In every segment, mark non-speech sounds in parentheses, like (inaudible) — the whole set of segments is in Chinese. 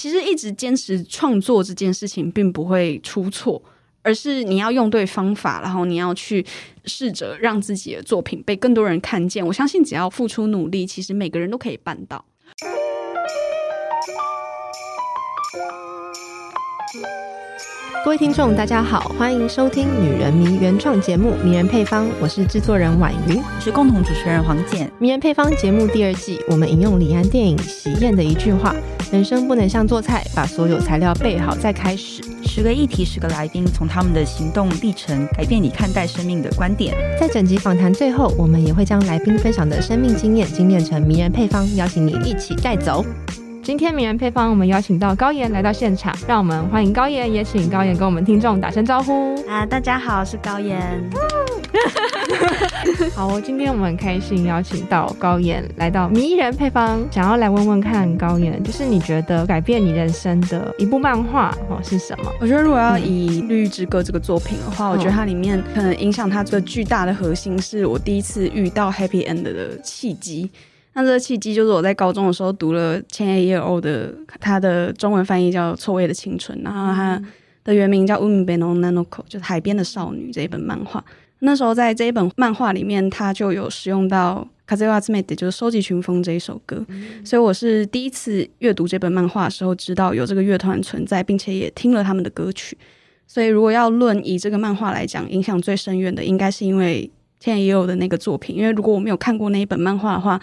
其实一直坚持创作这件事情并不会出错，而是你要用对方法，然后你要去试着让自己的作品被更多人看见。我相信只要付出努力，其实每个人都可以办到。各位听众，大家好，欢迎收听《女人迷》原创节目《迷人配方》，我是制作人婉瑜，我是共同主持人黄简。《迷人配方》节目第二季，我们引用李安电影《喜宴》的一句话：“人生不能像做菜，把所有材料备好再开始。”十个议题，十个来宾，从他们的行动历程改变你看待生命的观点。在整集访谈最后，我们也会将来宾分享的生命经验精炼成迷人配方，邀请你一起带走。今天名人配方，我们邀请到高岩来到现场，让我们欢迎高岩，也请高岩跟我们听众打声招呼。啊，大家好，我是高岩。(laughs) 好，今天我们很开心邀请到高岩来到迷人配方，想要来问问看高岩，就是你觉得改变你人生的一部漫画哦是什么？我觉得如果要以《绿之歌》这个作品的话，嗯、我觉得它里面可能影响它最巨大的核心，是我第一次遇到 Happy End 的契机。那这个契机就是我在高中的时候读了千叶夜欧的，他的中文翻译叫《错位的青春》，然后他的原名叫《海边の女の子》，就是海边的少女这一本漫画。那时候在这一本漫画里面，他就有使用到“风を集めて”，就是收集群风这一首歌。嗯、所以我是第一次阅读这本漫画的时候，知道有这个乐团存在，并且也听了他们的歌曲。所以如果要论以这个漫画来讲，影响最深远的，应该是因为千叶夜欧的那个作品。因为如果我没有看过那一本漫画的话，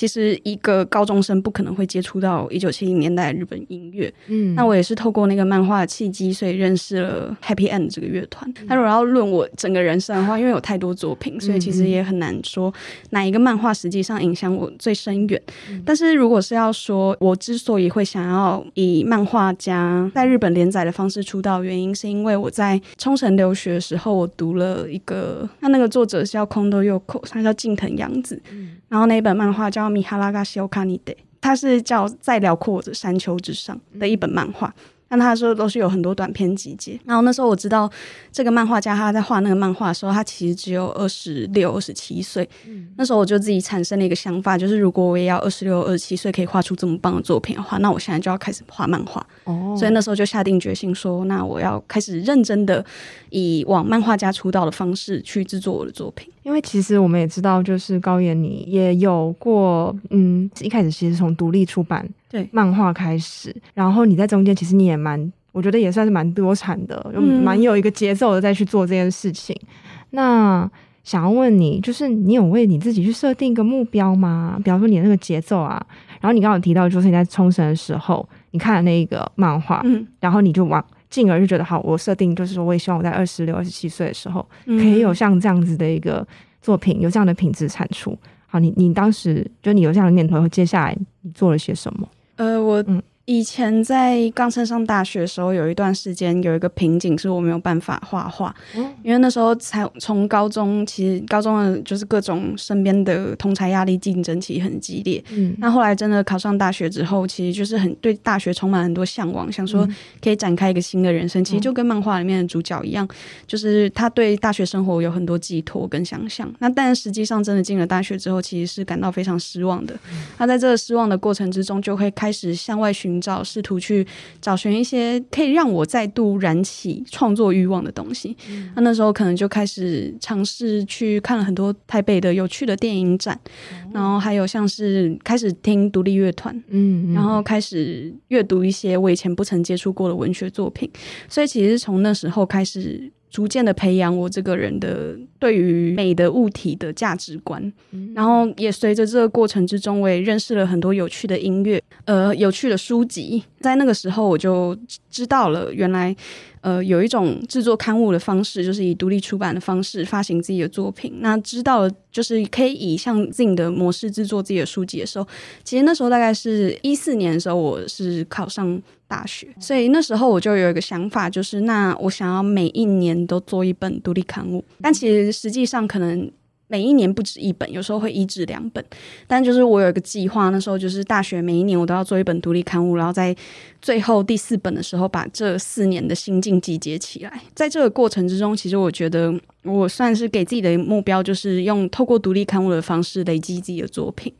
其实一个高中生不可能会接触到一九七零年代日本音乐，嗯，那我也是透过那个漫画的契机，所以认识了 Happy End 这个乐团。那、嗯、如果要论我整个人生的话，因为有太多作品，所以其实也很难说哪一个漫画实际上影响我最深远。嗯、但是如果是要说我之所以会想要以漫画家在日本连载的方式出道，原因是因为我在冲绳留学的时候，我读了一个，那那个作者是叫空豆佑口，他叫近藤洋子，嗯、然后那一本漫画叫。米哈拉嘎西欧卡尼德，它是叫在辽阔的山丘之上的一本漫画。但他说都是有很多短篇集结。然后那时候我知道这个漫画家他在画那个漫画的时候，他其实只有二十六、二十七岁。那时候我就自己产生了一个想法，就是如果我也要二十六、二十七岁可以画出这么棒的作品的话，那我现在就要开始画漫画。哦。所以那时候就下定决心说，那我要开始认真的以往漫画家出道的方式去制作我的作品。因为其实我们也知道，就是高妍你也有过，嗯，一开始其实从独立出版。对漫画开始，然后你在中间，其实你也蛮，我觉得也算是蛮多产的，又蛮有一个节奏的再去做这件事情。嗯、那想要问你，就是你有为你自己去设定一个目标吗？比方说你的那个节奏啊，然后你刚刚提到，就是你在冲绳的时候，你看了那个漫画，嗯，然后你就往进而就觉得好，我设定就是说，我也希望我在二十六、二十七岁的时候，可以有像这样子的一个作品，有这样的品质产出。好，你你当时就你有这样的念头，接下来你做了些什么？呃，我以前在刚升上大学的时候，有一段时间有一个瓶颈，是我没有办法画画，嗯、因为那时候才从高中，其实高中的就是各种身边的同才压力竞争其实很激烈。嗯，那后来真的考上大学之后，其实就是很对大学充满很多向往，想说可以展开一个新的人生。嗯、其实就跟漫画里面的主角一样，就是他对大学生活有很多寄托跟想象。那但实际上真的进了大学之后，其实是感到非常失望的。那在这个失望的过程之中，就会开始向外寻找，试图去找寻一些可以让我再度燃起创作欲望的东西。嗯、那那时候可能就开始尝试去看了很多台北的有趣的电影展，嗯、然后还有像是开始听独立乐团，嗯，嗯，然后开始阅读一些我以前不曾接触过的文学作品。所以其实从那时候开始。逐渐的培养我这个人的对于美的物体的价值观，然后也随着这个过程之中，我也认识了很多有趣的音乐，呃，有趣的书籍。在那个时候，我就知道了原来。呃，有一种制作刊物的方式，就是以独立出版的方式发行自己的作品。那知道，就是可以以像自己的模式制作自己的书籍的时候，其实那时候大概是一四年的时候，我是考上大学，所以那时候我就有一个想法，就是那我想要每一年都做一本独立刊物。但其实实际上可能。每一年不止一本，有时候会一至两本。但就是我有一个计划，那时候就是大学每一年我都要做一本独立刊物，然后在最后第四本的时候把这四年的心境集结起来。在这个过程之中，其实我觉得我算是给自己的目标，就是用透过独立刊物的方式累积自己的作品。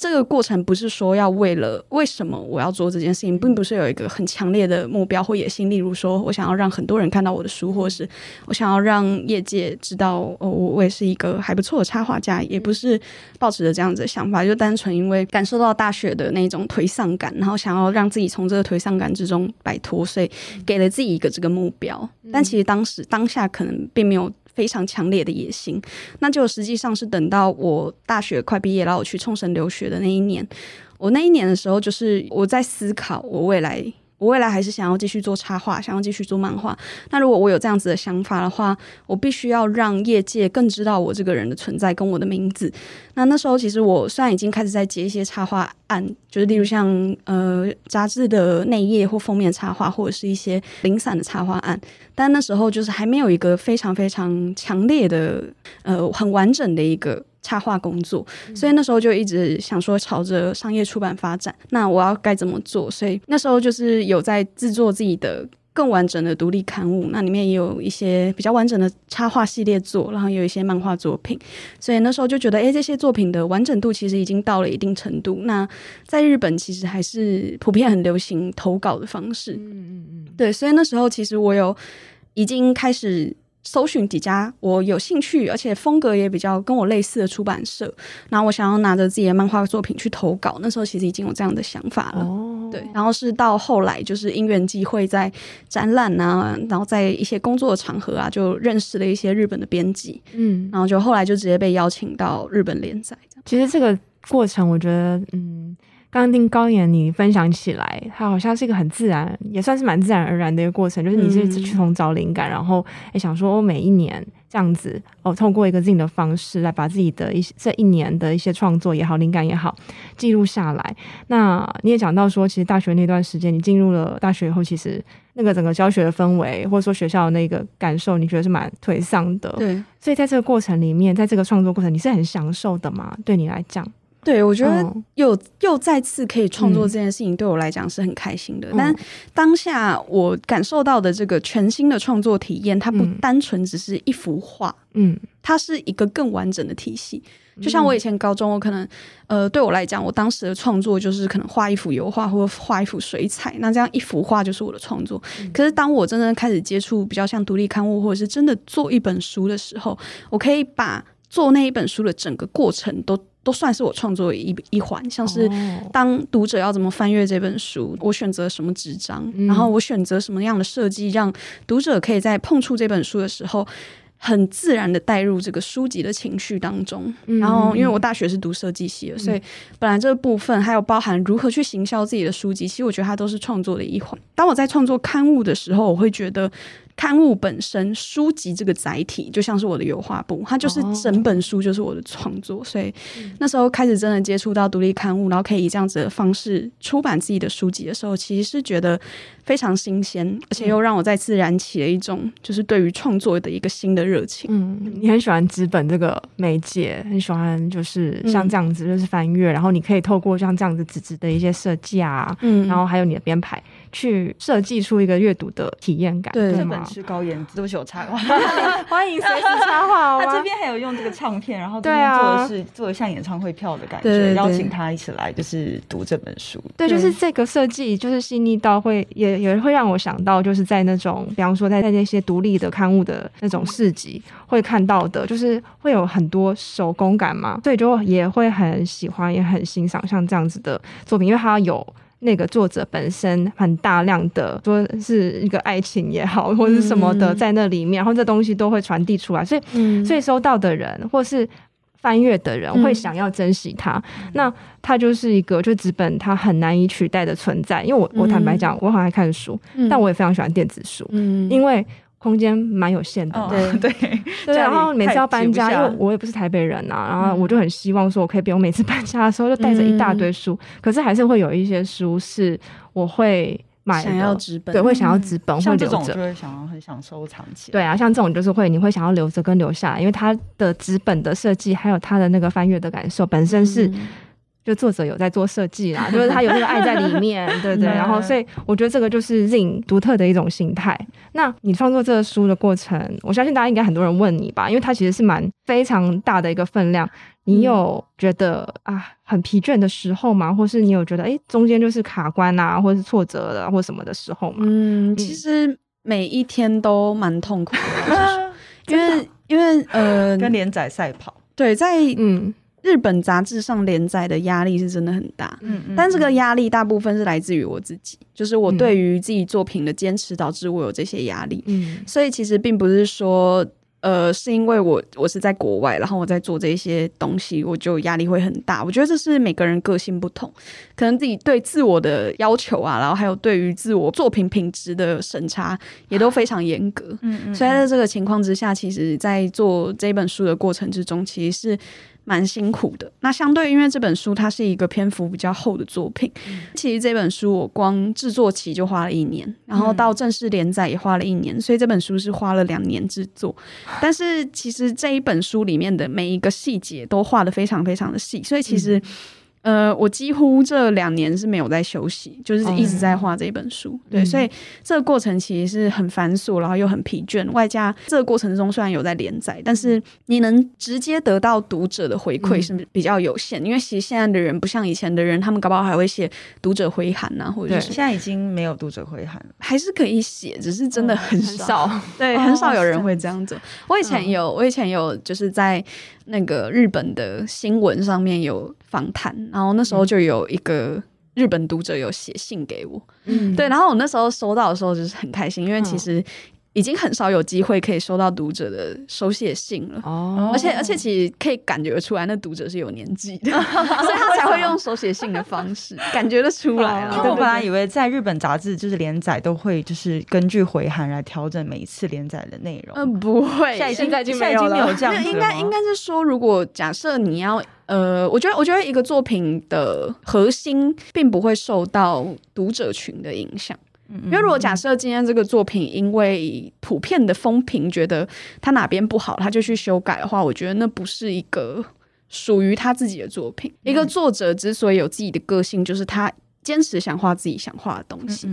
这个过程不是说要为了为什么我要做这件事情，并不是有一个很强烈的目标或野心。例如说，我想要让很多人看到我的书，或是我想要让业界知道，哦，我我也是一个还不错的插画家，也不是抱持着这样子的想法，就单纯因为感受到大学的那种颓丧感，然后想要让自己从这个颓丧感之中摆脱，所以给了自己一个这个目标。但其实当时当下可能并没有。非常强烈的野心，那就实际上是等到我大学快毕业，然后我去冲绳留学的那一年，我那一年的时候，就是我在思考我未来。我未来还是想要继续做插画，想要继续做漫画。那如果我有这样子的想法的话，我必须要让业界更知道我这个人的存在跟我的名字。那那时候其实我虽然已经开始在接一些插画案，就是例如像呃杂志的内页或封面插画，或者是一些零散的插画案，但那时候就是还没有一个非常非常强烈的呃很完整的一个。插画工作，所以那时候就一直想说朝着商业出版发展。那我要该怎么做？所以那时候就是有在制作自己的更完整的独立刊物，那里面也有一些比较完整的插画系列作，然后有一些漫画作品。所以那时候就觉得，哎，这些作品的完整度其实已经到了一定程度。那在日本其实还是普遍很流行投稿的方式。嗯嗯嗯，对。所以那时候其实我有已经开始。搜寻几家我有兴趣，而且风格也比较跟我类似的出版社，然后我想要拿着自己的漫画作品去投稿。那时候其实已经有这样的想法了，哦、对。然后是到后来，就是因缘际会，在展览啊，然后在一些工作的场合啊，就认识了一些日本的编辑，嗯，然后就后来就直接被邀请到日本连载。其实这个过程，我觉得，嗯。刚刚听高妍你分享起来，它好像是一个很自然，也算是蛮自然而然的一个过程。就是你是去从找灵感，嗯、然后也想说，我每一年这样子哦，透过一个自己的方式来把自己的一些这一年的一些创作也好、灵感也好记录下来。那你也讲到说，其实大学那段时间，你进入了大学以后，其实那个整个教学的氛围，或者说学校的那个感受，你觉得是蛮颓丧的。对，所以在这个过程里面，在这个创作过程，你是很享受的吗？对你来讲？对，我觉得又又再次可以创作这件事情，对我来讲是很开心的。嗯、但当下我感受到的这个全新的创作体验，它不单纯只是一幅画，嗯，它是一个更完整的体系。就像我以前高中，我可能呃，对我来讲，我当时的创作就是可能画一幅油画或者画一幅水彩，那这样一幅画就是我的创作。嗯、可是当我真正开始接触比较像独立刊物，或者是真的做一本书的时候，我可以把做那一本书的整个过程都。都算是我创作的一一环，像是当读者要怎么翻阅这本书，我选择什么纸张，然后我选择什么样的设计，让读者可以在碰触这本书的时候，很自然的带入这个书籍的情绪当中。然后，因为我大学是读设计系的，所以本来这个部分还有包含如何去行销自己的书籍，其实我觉得它都是创作的一环。当我在创作刊物的时候，我会觉得。刊物本身，书籍这个载体就像是我的油画布，它就是整本书就是我的创作，所以那时候开始真的接触到独立刊物，然后可以以这样子的方式出版自己的书籍的时候，其实是觉得非常新鲜，而且又让我再次燃起了一种就是对于创作的一个新的热情。嗯，你很喜欢纸本这个媒介，很喜欢就是像这样子就是翻阅，然后你可以透过像这样子纸质的一些设计啊，嗯，然后还有你的编排。去设计出一个阅读的体验感。对，这本是高妍，对不起，我插话，(laughs) 欢迎随时插话。(laughs) 他这边还有用这个唱片，然后这边做的是做的像演唱会票的感觉，邀请他一起来就是读这本书。对，就是这个设计，就是细腻到会也也会让我想到，就是在那种比方说在在那些独立的刊物的那种市集会看到的，就是会有很多手工感嘛，所以就也会很喜欢，也很欣赏像这样子的作品，因为它有。那个作者本身很大量的说是一个爱情也好，或者是什么的在那里面，然后这东西都会传递出来，所以所以收到的人或是翻阅的人会想要珍惜它。那它就是一个就纸本它很难以取代的存在，因为我我坦白讲，我很爱看书，但我也非常喜欢电子书，因为。空间蛮有限的，对。对。(laughs) 对，然后每次要搬家，因为我也不是台北人呐，然后我就很希望说，我可以不用每次搬家的时候就带着一大堆书，可是还是会有一些书是我会买，想要纸本，对，会想要纸本，会留着，这种就会想要很想收藏起来。对啊，像这种就是会，你会想要留着跟留下来，因为它的纸本的设计还有它的那个翻阅的感受本身是就作者有在做设计啦，就是他有那个爱在里面，(laughs) 对对。然后，所以我觉得这个就是 ZINE 独特的一种心态。那你创作这个书的过程，我相信大家应该很多人问你吧，因为它其实是蛮非常大的一个分量。你有觉得啊很疲倦的时候吗？或是你有觉得哎中间就是卡关啊，或是挫折了或什么的时候吗？嗯，其实每一天都蛮痛苦的，(laughs) 因为因为呃跟连载赛跑，对，在嗯。日本杂志上连载的压力是真的很大，嗯，嗯，但这个压力大部分是来自于我自己，就是我对于自己作品的坚持导致我有这些压力，嗯，所以其实并不是说，呃，是因为我我是在国外，然后我在做这些东西，我就压力会很大。我觉得这是每个人个性不同，可能自己对自我的要求啊，然后还有对于自我作品品质的审查也都非常严格，嗯嗯，所以在这个情况之下，其实在做这本书的过程之中，其实是。蛮辛苦的。那相对，因为这本书它是一个篇幅比较厚的作品，嗯、其实这本书我光制作期就花了一年，然后到正式连载也花了一年，嗯、所以这本书是花了两年制作。但是其实这一本书里面的每一个细节都画的非常非常的细，所以其实。嗯呃，我几乎这两年是没有在休息，就是一直在画这一本书。嗯、对，所以这个过程其实是很繁琐，然后又很疲倦。外加这个过程中虽然有在连载，但是你能直接得到读者的回馈是比较有限。嗯、因为其实现在的人不像以前的人，他们搞不好还会写读者回函呐、啊，或者是现在已经没有读者回函了，还是可以写，只是真的很少。嗯、很少对，很少有人会这样做。哦、我以前有，我以前有，就是在。那个日本的新闻上面有访谈，然后那时候就有一个日本读者有写信给我，嗯，对，然后我那时候收到的时候就是很开心，因为其实。已经很少有机会可以收到读者的手写信了哦，而且而且其实可以感觉出来，那读者是有年纪的，(laughs) 所以他才会用手写信的方式 (laughs) 感觉得出来了。因为我本来以为在日本杂志就是连载都会就是根据回函来调整每一次连载的内容。嗯，不会，现在已经没有了。这样应该应该是说，如果假设你要呃，我觉得我觉得一个作品的核心并不会受到读者群的影响。因为如果假设今天这个作品因为普遍的风评觉得他哪边不好，他就去修改的话，我觉得那不是一个属于他自己的作品。一个作者之所以有自己的个性，就是他坚持想画自己想画的东西。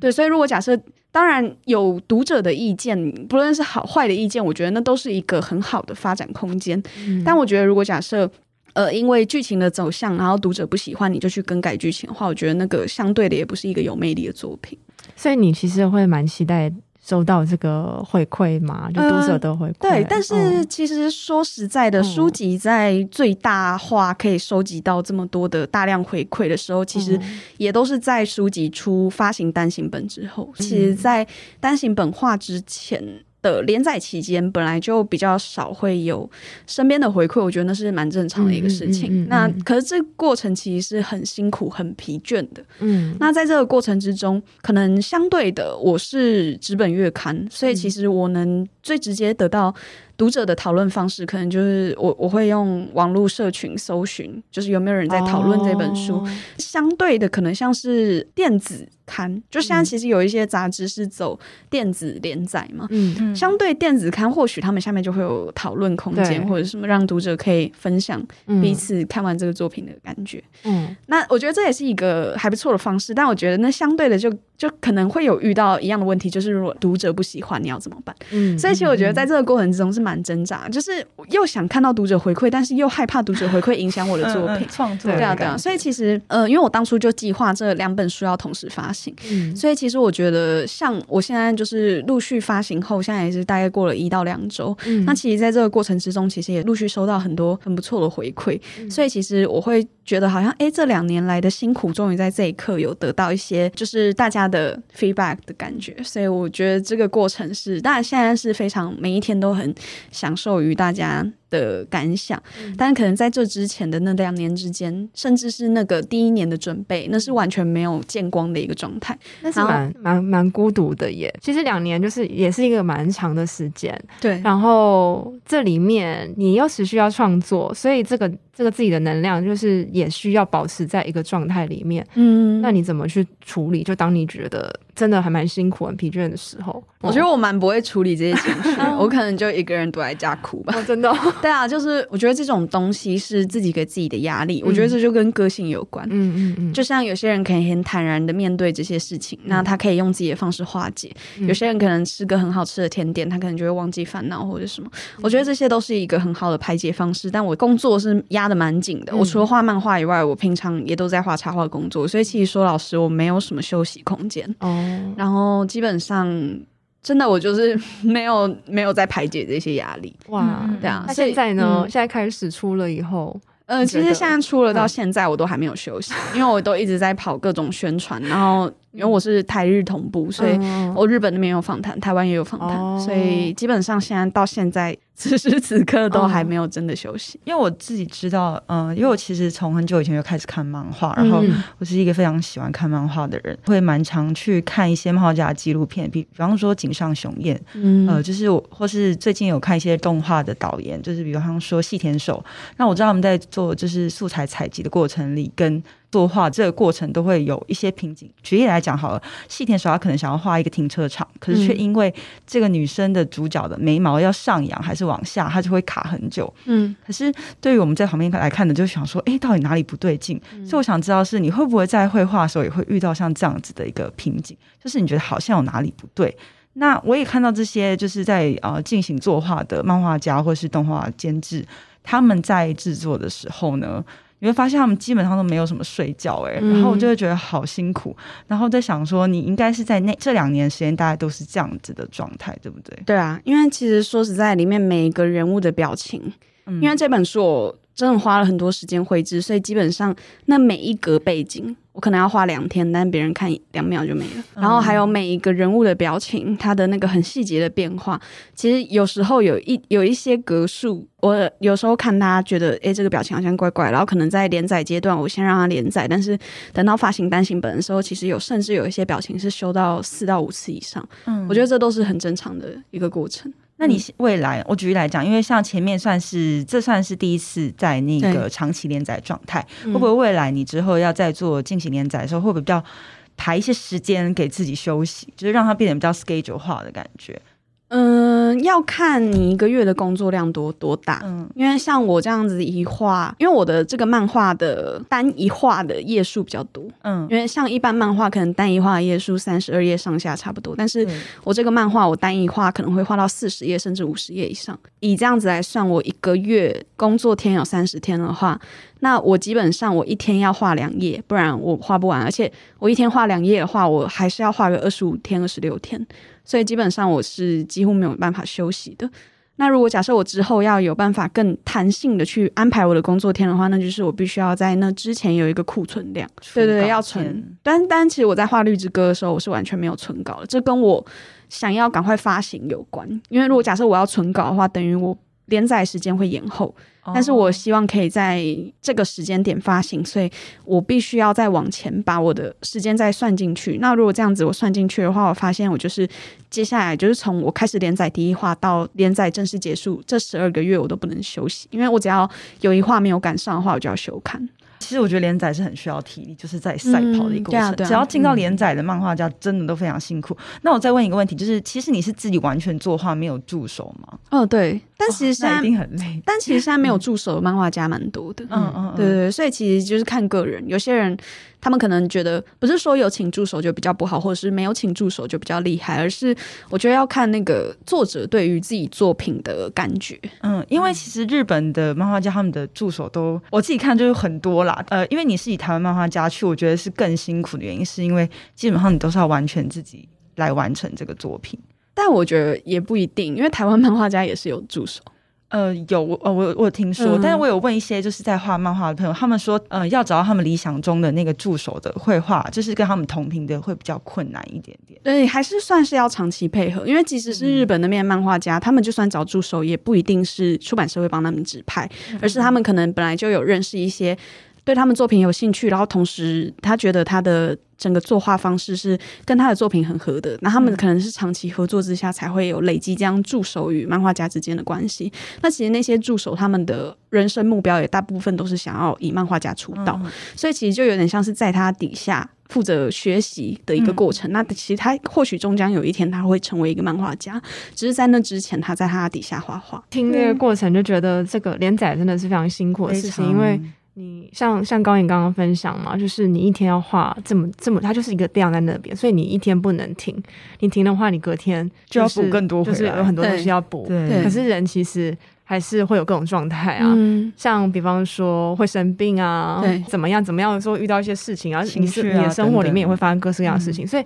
对，所以如果假设当然有读者的意见，不论是好坏的意见，我觉得那都是一个很好的发展空间。但我觉得如果假设呃因为剧情的走向，然后读者不喜欢，你就去更改剧情的话，我觉得那个相对的也不是一个有魅力的作品。所以你其实会蛮期待收到这个回馈嘛？就读者的回馈。呃、对，但是其实说实在的，嗯、书籍在最大化可以收集到这么多的大量回馈的时候，其实也都是在书籍出发行单行本之后。嗯、其实，在单行本化之前。的连载期间本来就比较少会有身边的回馈，我觉得那是蛮正常的一个事情。嗯嗯嗯嗯、那可是这过程其实是很辛苦、很疲倦的。嗯，那在这个过程之中，可能相对的我是纸本月刊，所以其实我能最直接得到。读者的讨论方式可能就是我我会用网络社群搜寻，就是有没有人在讨论这本书。Oh. 相对的，可能像是电子刊，就现在其实有一些杂志是走电子连载嘛。嗯嗯。相对电子刊，或许他们下面就会有讨论空间，或者什么让读者可以分享彼此看完这个作品的感觉。嗯。那我觉得这也是一个还不错的方式，但我觉得那相对的就就可能会有遇到一样的问题，就是如果读者不喜欢，你要怎么办？嗯。所以其实我觉得在这个过程之中是。蛮挣扎，就是又想看到读者回馈，但是又害怕读者回馈影响我的作 (laughs) 品创、嗯嗯、作。对啊，对啊。所以其实，呃，因为我当初就计划这两本书要同时发行，嗯、所以其实我觉得，像我现在就是陆续发行后，现在也是大概过了一到两周。嗯、那其实，在这个过程之中，其实也陆续收到很多很不错的回馈，嗯、所以其实我会觉得，好像哎，这两年来的辛苦，终于在这一刻有得到一些，就是大家的 feedback 的感觉。所以我觉得这个过程是，当然现在是非常每一天都很。享受于大家的感想，嗯、但可能在这之前的那两年之间，甚至是那个第一年的准备，那是完全没有见光的一个状态，那是蛮蛮蛮孤独的耶。其实两年就是也是一个蛮长的时间，对。然后这里面你又持续要创作，所以这个这个自己的能量就是也需要保持在一个状态里面。嗯，那你怎么去处理？就当你觉得真的还蛮辛苦、很疲倦的时候，我觉得我蛮不会处理这些情绪，(laughs) 我可能就一个人躲在家哭吧。哦、真的、哦。(laughs) 对啊，就是我觉得这种东西是自己给自己的压力，嗯、我觉得这就跟个性有关。嗯嗯嗯，就像有些人可以很坦然的面对这些事情，嗯、那他可以用自己的方式化解；嗯、有些人可能吃个很好吃的甜点，他可能就会忘记烦恼或者什么。嗯、我觉得这些都是一个很好的排解方式。但我工作是压的蛮紧的，嗯、我除了画漫画以外，我平常也都在画插画工作，所以其实说老实，我没有什么休息空间。哦，然后基本上。真的，我就是 (laughs) 没有没有在排解这些压力哇，对啊。那现在呢？嗯、现在开始出了以后，呃，其实现在出了到现在，我都还没有休息，嗯、因为我都一直在跑各种宣传，然后。因为我是台日同步，所以我日本那边有访谈，台湾也有访谈，哦、所以基本上现在到现在此时此刻都还没有真的休息。因为我自己知道，嗯、呃，因为我其实从很久以前就开始看漫画，然后我是一个非常喜欢看漫画的人，会蛮常去看一些漫画家的纪录片，比比方说井上雄彦，嗯，呃，就是我或是最近有看一些动画的导演，就是比方说细田守，那我知道他们在做就是素材采集的过程里跟。作画这个过程都会有一些瓶颈。举例来讲好了，细田守他可能想要画一个停车场，可是却因为这个女生的主角的眉毛要上扬还是往下，他就会卡很久。嗯，可是对于我们在旁边来看的，就想说，哎，到底哪里不对劲？嗯、所以我想知道是你会不会在绘画的时候也会遇到像这样子的一个瓶颈，就是你觉得好像有哪里不对。那我也看到这些就是在呃进行作画的漫画家或是动画监制，他们在制作的时候呢，你会发现他们基本上都没有什么睡觉哎、欸，然后我就会觉得好辛苦，然后在想说你应该是在那这两年时间，大概都是这样子的状态，对不对？对啊，因为其实说实在，里面每一个人物的表情，嗯、因为这本书我真的花了很多时间绘制，所以基本上那每一格背景。我可能要花两天，但别人看两秒就没了。然后还有每一个人物的表情，他的那个很细节的变化，其实有时候有一有一些格数，我有时候看他觉得，诶，这个表情好像怪怪。然后可能在连载阶段，我先让他连载，但是等到发行单行本的时候，其实有甚至有一些表情是修到四到五次以上。嗯，我觉得这都是很正常的一个过程。那你未来，我举例来讲，因为像前面算是这算是第一次在那个长期连载状态，会不会未来你之后要再做进行连载的时候，会不会比较排一些时间给自己休息，就是让它变得比较 schedule 化的感觉？嗯，要看你一个月的工作量多多大。嗯，因为像我这样子一画，因为我的这个漫画的单一画的页数比较多。嗯，因为像一般漫画可能单一画的页数三十二页上下差不多，但是我这个漫画我单一画可能会画到四十页甚至五十页以上。以这样子来算，我一个月工作天有三十天的话，那我基本上我一天要画两页，不然我画不完。而且我一天画两页的话，我还是要画个二十五天、二十六天。所以基本上我是几乎没有办法休息的。那如果假设我之后要有办法更弹性的去安排我的工作天的话，那就是我必须要在那之前有一个库存量。对对对，要存。但但其实我在画《绿之歌》的时候，我是完全没有存稿的。这跟我想要赶快发行有关。因为如果假设我要存稿的话，等于我连载时间会延后。但是我希望可以在这个时间点发行，所以我必须要再往前把我的时间再算进去。那如果这样子我算进去的话，我发现我就是接下来就是从我开始连载第一话到连载正式结束这十二个月，我都不能休息，因为我只要有一话没有赶上的话，我就要休刊。其实我觉得连载是很需要体力，就是在赛跑的一个过程。嗯啊啊、只要进到连载的漫画家，真的都非常辛苦。嗯、那我再问一个问题，就是其实你是自己完全作画，没有助手吗？哦，对。但其实现在、哦、一定很累。(laughs) 但其实现在没有助手的漫画家蛮多的。嗯嗯，对对对。所以其实就是看个人，有些人他们可能觉得不是说有请助手就比较不好，或者是没有请助手就比较厉害，而是我觉得要看那个作者对于自己作品的感觉。嗯，因为其实日本的漫画家他们的助手都我自己看就是很多啦。呃，因为你是以台湾漫画家去，我觉得是更辛苦的原因，是因为基本上你都是要完全自己来完成这个作品。但我觉得也不一定，因为台湾漫画家也是有助手。呃，有我呃我我有听说，嗯、但是我有问一些就是在画漫画的朋友，他们说，呃，要找到他们理想中的那个助手的绘画，就是跟他们同频的会比较困难一点点。对，还是算是要长期配合，因为即使是日本那边漫画家，嗯、他们就算找助手，也不一定是出版社会帮他们指派，嗯、而是他们可能本来就有认识一些。对他们作品有兴趣，然后同时他觉得他的整个作画方式是跟他的作品很合的，那他们可能是长期合作之下才会有累积这样助手与漫画家之间的关系。那其实那些助手他们的人生目标也大部分都是想要以漫画家出道，所以其实就有点像是在他底下负责学习的一个过程。嗯、那其实他或许终将有一天他会成为一个漫画家，只是在那之前他在他底下画画。听这个过程就觉得这个连载真的是非常辛苦的事情，因为。你像像高颖刚刚分享嘛，就是你一天要画这么这么，它就是一个量在那边，所以你一天不能停，你停的话，你隔天、就是、就要补更多，就是有很多东西要补。对，可是人其实还是会有各种状态啊，嗯、像比方说会生病啊，对，怎么样怎么样说遇到一些事情啊，你是你的生活里面也会发生各式各样的事情，所以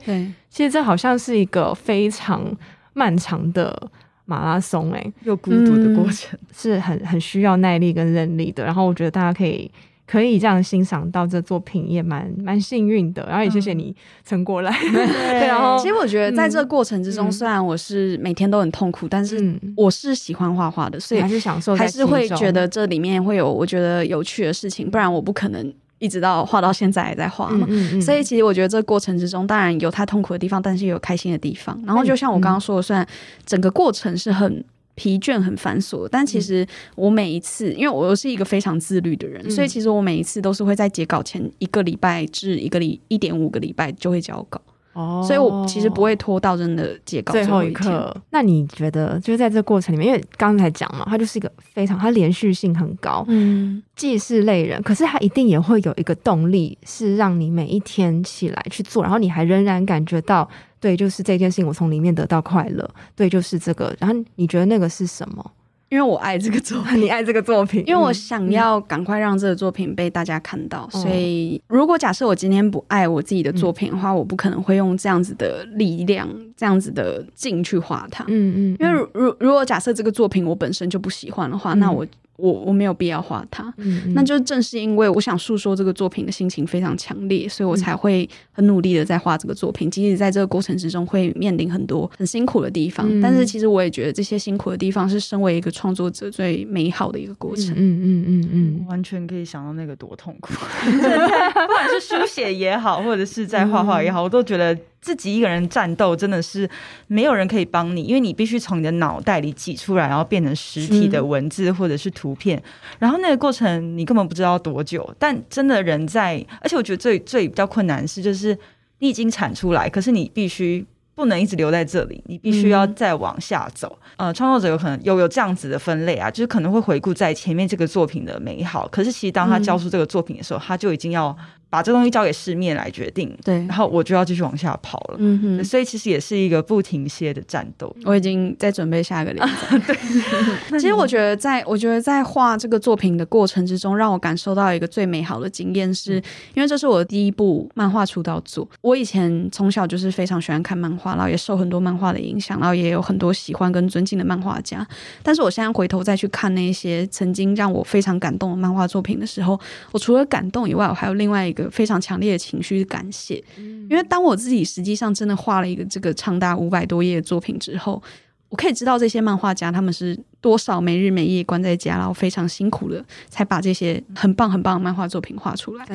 其实这好像是一个非常漫长的。马拉松，哎，又孤独的过程，嗯、是很很需要耐力跟韧力的。然后我觉得大家可以可以这样欣赏到这作品，也蛮蛮幸运的。然后也谢谢你撑过来。嗯、(laughs) 对，然后其实我觉得在这个过程之中，嗯、虽然我是每天都很痛苦，但是我是喜欢画画的，所以还是享受，还是会觉得这里面会有我觉得有趣的事情，不然我不可能。一直到画到现在还在画嘛，嗯嗯嗯，所以其实我觉得这个过程之中，当然有它痛苦的地方，但是也有开心的地方。然后就像我刚刚说的，虽然整个过程是很疲倦、很繁琐，但其实我每一次，因为我是一个非常自律的人，所以其实我每一次都是会在截稿前一个礼拜至一个礼一点五个礼拜就会交稿。哦，所以我其实不会拖到真的截稿最后一刻。那你觉得，就是在这个过程里面，因为刚才讲嘛，它就是一个非常，它连续性很高，嗯，既是累人，可是它一定也会有一个动力，是让你每一天起来去做，然后你还仍然感觉到，对，就是这件事情，我从里面得到快乐，对，就是这个。然后你觉得那个是什么？因为我爱这个作品，(laughs) 你爱这个作品，因为我想要赶快让这个作品被大家看到。嗯、所以，如果假设我今天不爱我自己的作品的话，嗯、我不可能会用这样子的力量、这样子的劲去画它。嗯嗯，因为如如如果假设这个作品我本身就不喜欢的话，嗯、那我。我我没有必要画它，嗯嗯，那就正是因为我想诉说这个作品的心情非常强烈，所以我才会很努力的在画这个作品。即使在这个过程之中会面临很多很辛苦的地方，嗯、但是其实我也觉得这些辛苦的地方是身为一个创作者最美好的一个过程。嗯嗯嗯嗯，嗯，完全可以想到那个多痛苦，(laughs) 不管是书写也好，或者是在画画也好，我都觉得。自己一个人战斗真的是没有人可以帮你，因为你必须从你的脑袋里挤出来，然后变成实体的文字或者是图片，然后那个过程你根本不知道多久。但真的人在，而且我觉得最最比较困难是，就是你已经产出来，可是你必须不能一直留在这里，你必须要再往下走。呃，创作者有可能有有这样子的分类啊，就是可能会回顾在前面这个作品的美好，可是其实当他交出这个作品的时候，他就已经要。把这东西交给市面来决定，对，然后我就要继续往下跑了，嗯哼，所以其实也是一个不停歇的战斗。我已经在准备下一个连载。(laughs) 对，(laughs) 其实我觉得在，在我觉得在画这个作品的过程之中，让我感受到一个最美好的经验是，是因为这是我的第一部漫画出道作。我以前从小就是非常喜欢看漫画，然后也受很多漫画的影响，然后也有很多喜欢跟尊敬的漫画家。但是我现在回头再去看那些曾经让我非常感动的漫画作品的时候，我除了感动以外，我还有另外一个。非常强烈的情绪感谢，因为当我自己实际上真的画了一个这个长达五百多页的作品之后，我可以知道这些漫画家他们是。多少没日没夜关在家，然后非常辛苦的才把这些很棒很棒的漫画作品画出来。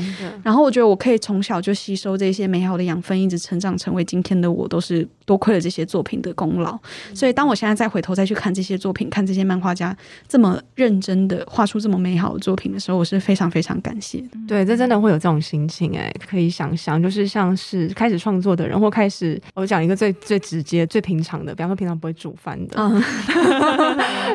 然后我觉得我可以从小就吸收这些美好的养分，一直成长成为今天的我，都是多亏了这些作品的功劳。嗯、所以当我现在再回头再去看这些作品，看这些漫画家这么认真的画出这么美好的作品的时候，我是非常非常感谢的。对，这真的会有这种心情哎，可以想象，就是像是开始创作的人，或开始我讲一个最最直接、最平常的，比方说平常不会煮饭的。嗯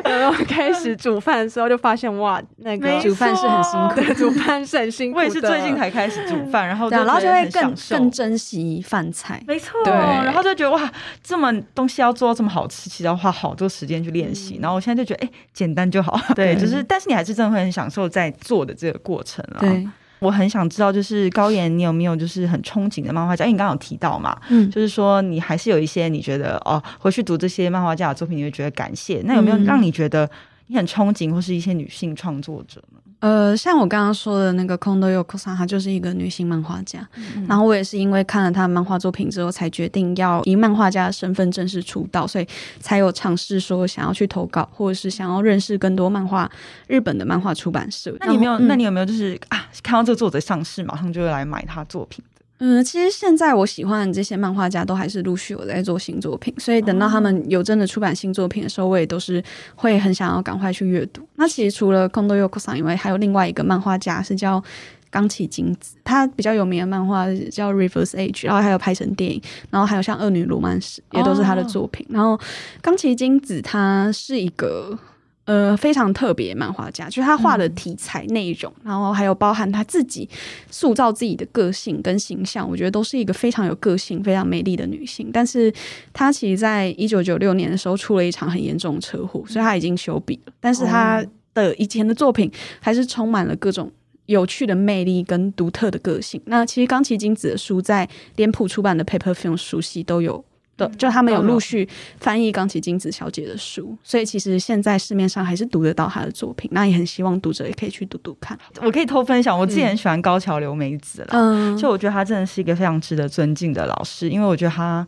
(laughs) 然后开始煮饭的时候，就发现哇，那个煮饭是很辛苦的，煮饭是很辛苦的。我也是最近才开始煮饭，然后然后就会更更珍惜饭菜。没错，对，然后就觉得哇，这么东西要做到这么好吃，其实要花好多时间去练习。然后我现在就觉得，哎，简单就好。对，就是，但是你还是真的会很享受在做的这个过程啊。对。我很想知道，就是高岩，你有没有就是很憧憬的漫画家？因为你刚刚有提到嘛，嗯，就是说你还是有一些你觉得哦，回去读这些漫画家的作品，你会觉得感谢。那有没有让你觉得你很憧憬，或是一些女性创作者呢？呃，像我刚刚说的那个空豆优子さん，她就是一个女性漫画家。嗯、然后我也是因为看了她的漫画作品之后，才决定要以漫画家的身份正式出道，所以才有尝试说想要去投稿，或者是想要认识更多漫画日本的漫画出版社。那你没有？嗯、那你有没有就是啊，看到这个作者上市，马上就会来买他作品？嗯，其实现在我喜欢的这些漫画家都还是陆续有在做新作品，所以等到他们有真的出版新作品的时候，我也都是会很想要赶快去阅读。那其实除了空豆优子さん以外，还有另外一个漫画家是叫冈崎京子，他比较有名的漫画叫《Reverse Age》，然后还有拍成电影，然后还有像《恶女罗曼史》也都是他的作品。然后冈崎京子他是一个。呃，非常特别漫画家，就是他画的题材内容，嗯、然后还有包含他自己塑造自己的个性跟形象，我觉得都是一个非常有个性、非常美丽的女性。但是她其实在一九九六年的时候出了一场很严重的车祸，所以她已经休笔了。但是她的以前的作品还是充满了各种有趣的魅力跟独特的个性。那其实冈崎京子的书在脸谱出版的 Paper Film 书系都有。就他们有陆续翻译冈崎金子小姐的书，所以其实现在市面上还是读得到她的作品。那也很希望读者也可以去读读看。我可以偷分享，我自己很喜欢高桥留美子了，嗯，就我觉得她真的是一个非常值得尊敬的老师，因为我觉得她。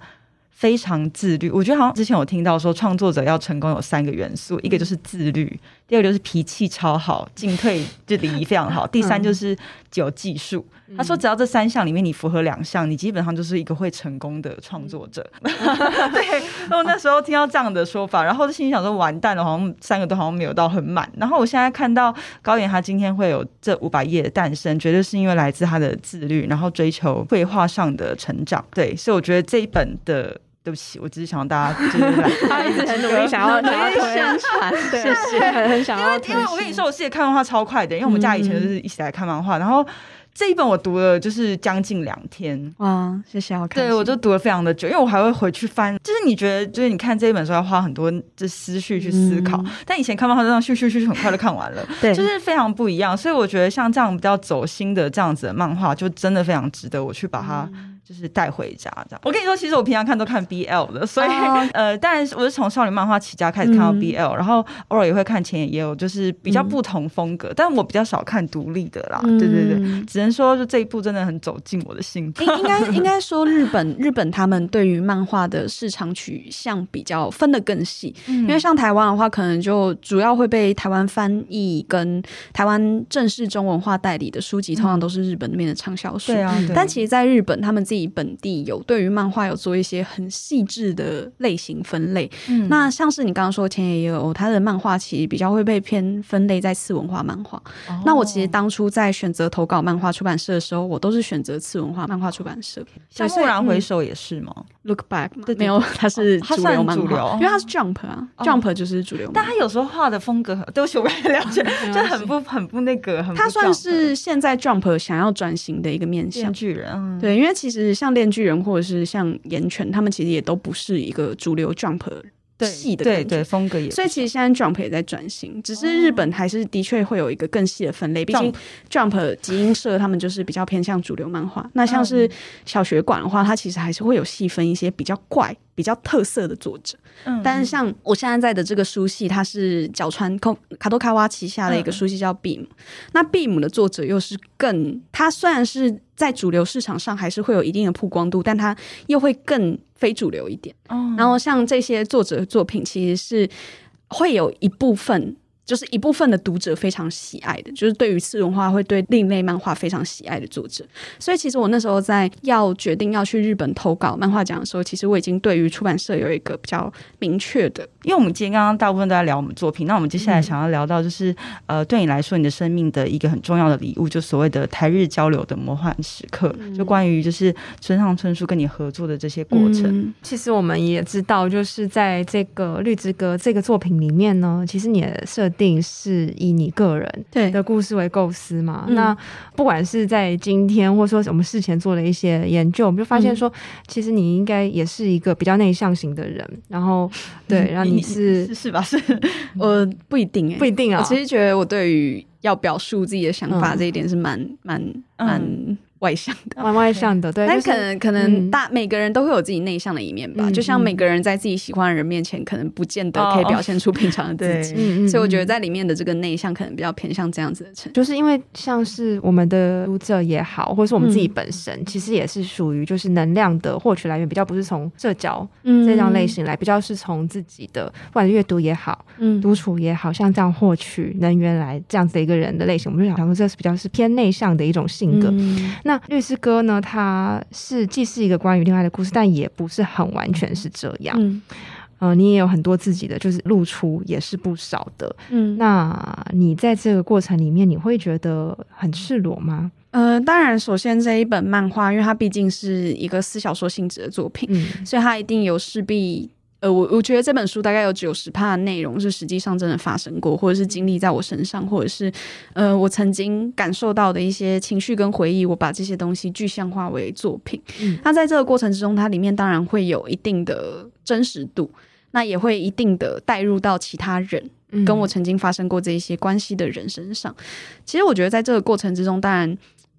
非常自律，我觉得好像之前有听到说，创作者要成功有三个元素，一个就是自律，第二个就是脾气超好，进退就礼仪非常好，第三就是有技术。嗯、他说，只要这三项里面你符合两项，你基本上就是一个会成功的创作者。嗯、(laughs) 对，然后那时候听到这样的说法，然后就心里想说，完蛋了，好像三个都好像没有到很满。然后我现在看到高岩他今天会有这五百页的诞生，绝对是因为来自他的自律，然后追求绘画上的成长。对，所以我觉得这一本的。对不起，我只是想让大家就是来，(laughs) 他一直很努力想要想要宣传，(laughs) 谢谢，很想要。因为我跟你说，我自己看漫画超快的，因为我们家以前就是一起来看漫画，然后这一本我读了就是将近两天。哇，谢谢，好看。对，我就读了非常的久，因为我还会回去翻。就是你觉得，就是你看这一本书要花很多的思绪去思考，但以前看漫画这样咻咻咻很快就看完了，(laughs) 对，就是非常不一样。所以我觉得像这样比较走心的这样子的漫画，就真的非常值得我去把它。就是带回家这样。我跟你说，其实我平常看都看 BL 的，所以、oh. (laughs) 呃，但我是从少女漫画起家开始看到 BL，、嗯、然后偶尔也会看前野也有，就是比较不同风格，嗯、但我比较少看独立的啦。嗯、对对对，只能说就这一部真的很走进我的心。应应该 (laughs) 应该说日本日本他们对于漫画的市场取向比较分得更细，嗯、因为像台湾的话，可能就主要会被台湾翻译跟台湾正式中文化代理的书籍，通常都是日本那边的畅销书。对啊，但其实在日本他们自己本地有对于漫画有做一些很细致的类型分类，嗯、那像是你刚刚说前野也有他的漫画其实比较会被偏分类在次文化漫画。哦、那我其实当初在选择投稿漫画出版社的时候，我都是选择次文化漫画出版社。像蓦然回首也是吗？Look back，没有，他是主流漫画，因为他是 Jump 啊、哦、，Jump 就是主流。但他有时候画的风格 (laughs) 对不起我不了解，就很不很不那个，很。他算是现在 Jump 想要转型的一个面向。巨人，嗯、对，因为其实像恋巨人或者是像岩泉，他们其实也都不是一个主流 Jump 系的对对风格也，所以其实现在 Jump 也在转型，只是日本还是的确会有一个更细的分类。毕竟 Jump 集英社他们就是比较偏向主流漫画，那像是小学馆的话，它其实还是会有细分一些比较怪。比较特色的作者，嗯，但是像我现在在的这个书系，它是角川空卡多卡瓦旗下的一个书系叫 Beam，、嗯、那 Beam 的作者又是更，它虽然是在主流市场上还是会有一定的曝光度，但它又会更非主流一点。哦，然后像这些作者的作品，其实是会有一部分。就是一部分的读者非常喜爱的，就是对于次文化会对另类漫画非常喜爱的作者。所以其实我那时候在要决定要去日本投稿漫画奖的时候，其实我已经对于出版社有一个比较明确的。因为我们今天刚刚大部分都在聊我们作品，那我们接下来想要聊到就是，嗯、呃，对你来说，你的生命的一个很重要的礼物，就所谓的台日交流的魔幻时刻，嗯、就关于就是村上春树跟你合作的这些过程。嗯、其实我们也知道，就是在这个《绿之歌》这个作品里面呢，其实你的设定是以你个人对的故事为构思嘛。那不管是在今天，或者说我们事前做了一些研究，我们就发现说，嗯、其实你应该也是一个比较内向型的人。然后，对，然后你是是，是吧？是，(laughs) 我，不一定哎，不一定啊。我其实觉得我对于要表述自己的想法这一点是蛮蛮蛮。嗯外向的，(laughs) 蛮外向的，对。但可能可能大每个人都会有自己内向的一面吧，就像每个人在自己喜欢的人面前，可能不见得可以表现出平常的自己。(laughs) 所以我觉得在里面的这个内向，可能比较偏向这样子的成。就是因为像是我们的读者也好，或者是我们自己本身，其实也是属于就是能量的获取来源，比较不是从社交这样类型来，比较是从自己的不管是阅读也好，嗯，独处也好，像这样获取能源来这样子的一个人的类型，我们就想说这是比较是偏内向的一种性格。那那律师哥呢？他是既是一个关于恋爱的故事，但也不是很完全是这样。嗯，呃，你也有很多自己的，就是露出也是不少的。嗯，那你在这个过程里面，你会觉得很赤裸吗？呃，当然，首先这一本漫画，因为它毕竟是一个私小说性质的作品，嗯，所以它一定有势必。呃，我我觉得这本书大概有九十趴的内容是实际上真的发生过，或者是经历在我身上，或者是呃我曾经感受到的一些情绪跟回忆，我把这些东西具象化为作品。嗯，那在这个过程之中，它里面当然会有一定的真实度，那也会一定的带入到其他人跟我曾经发生过这一些关系的人身上。其实我觉得在这个过程之中，当然。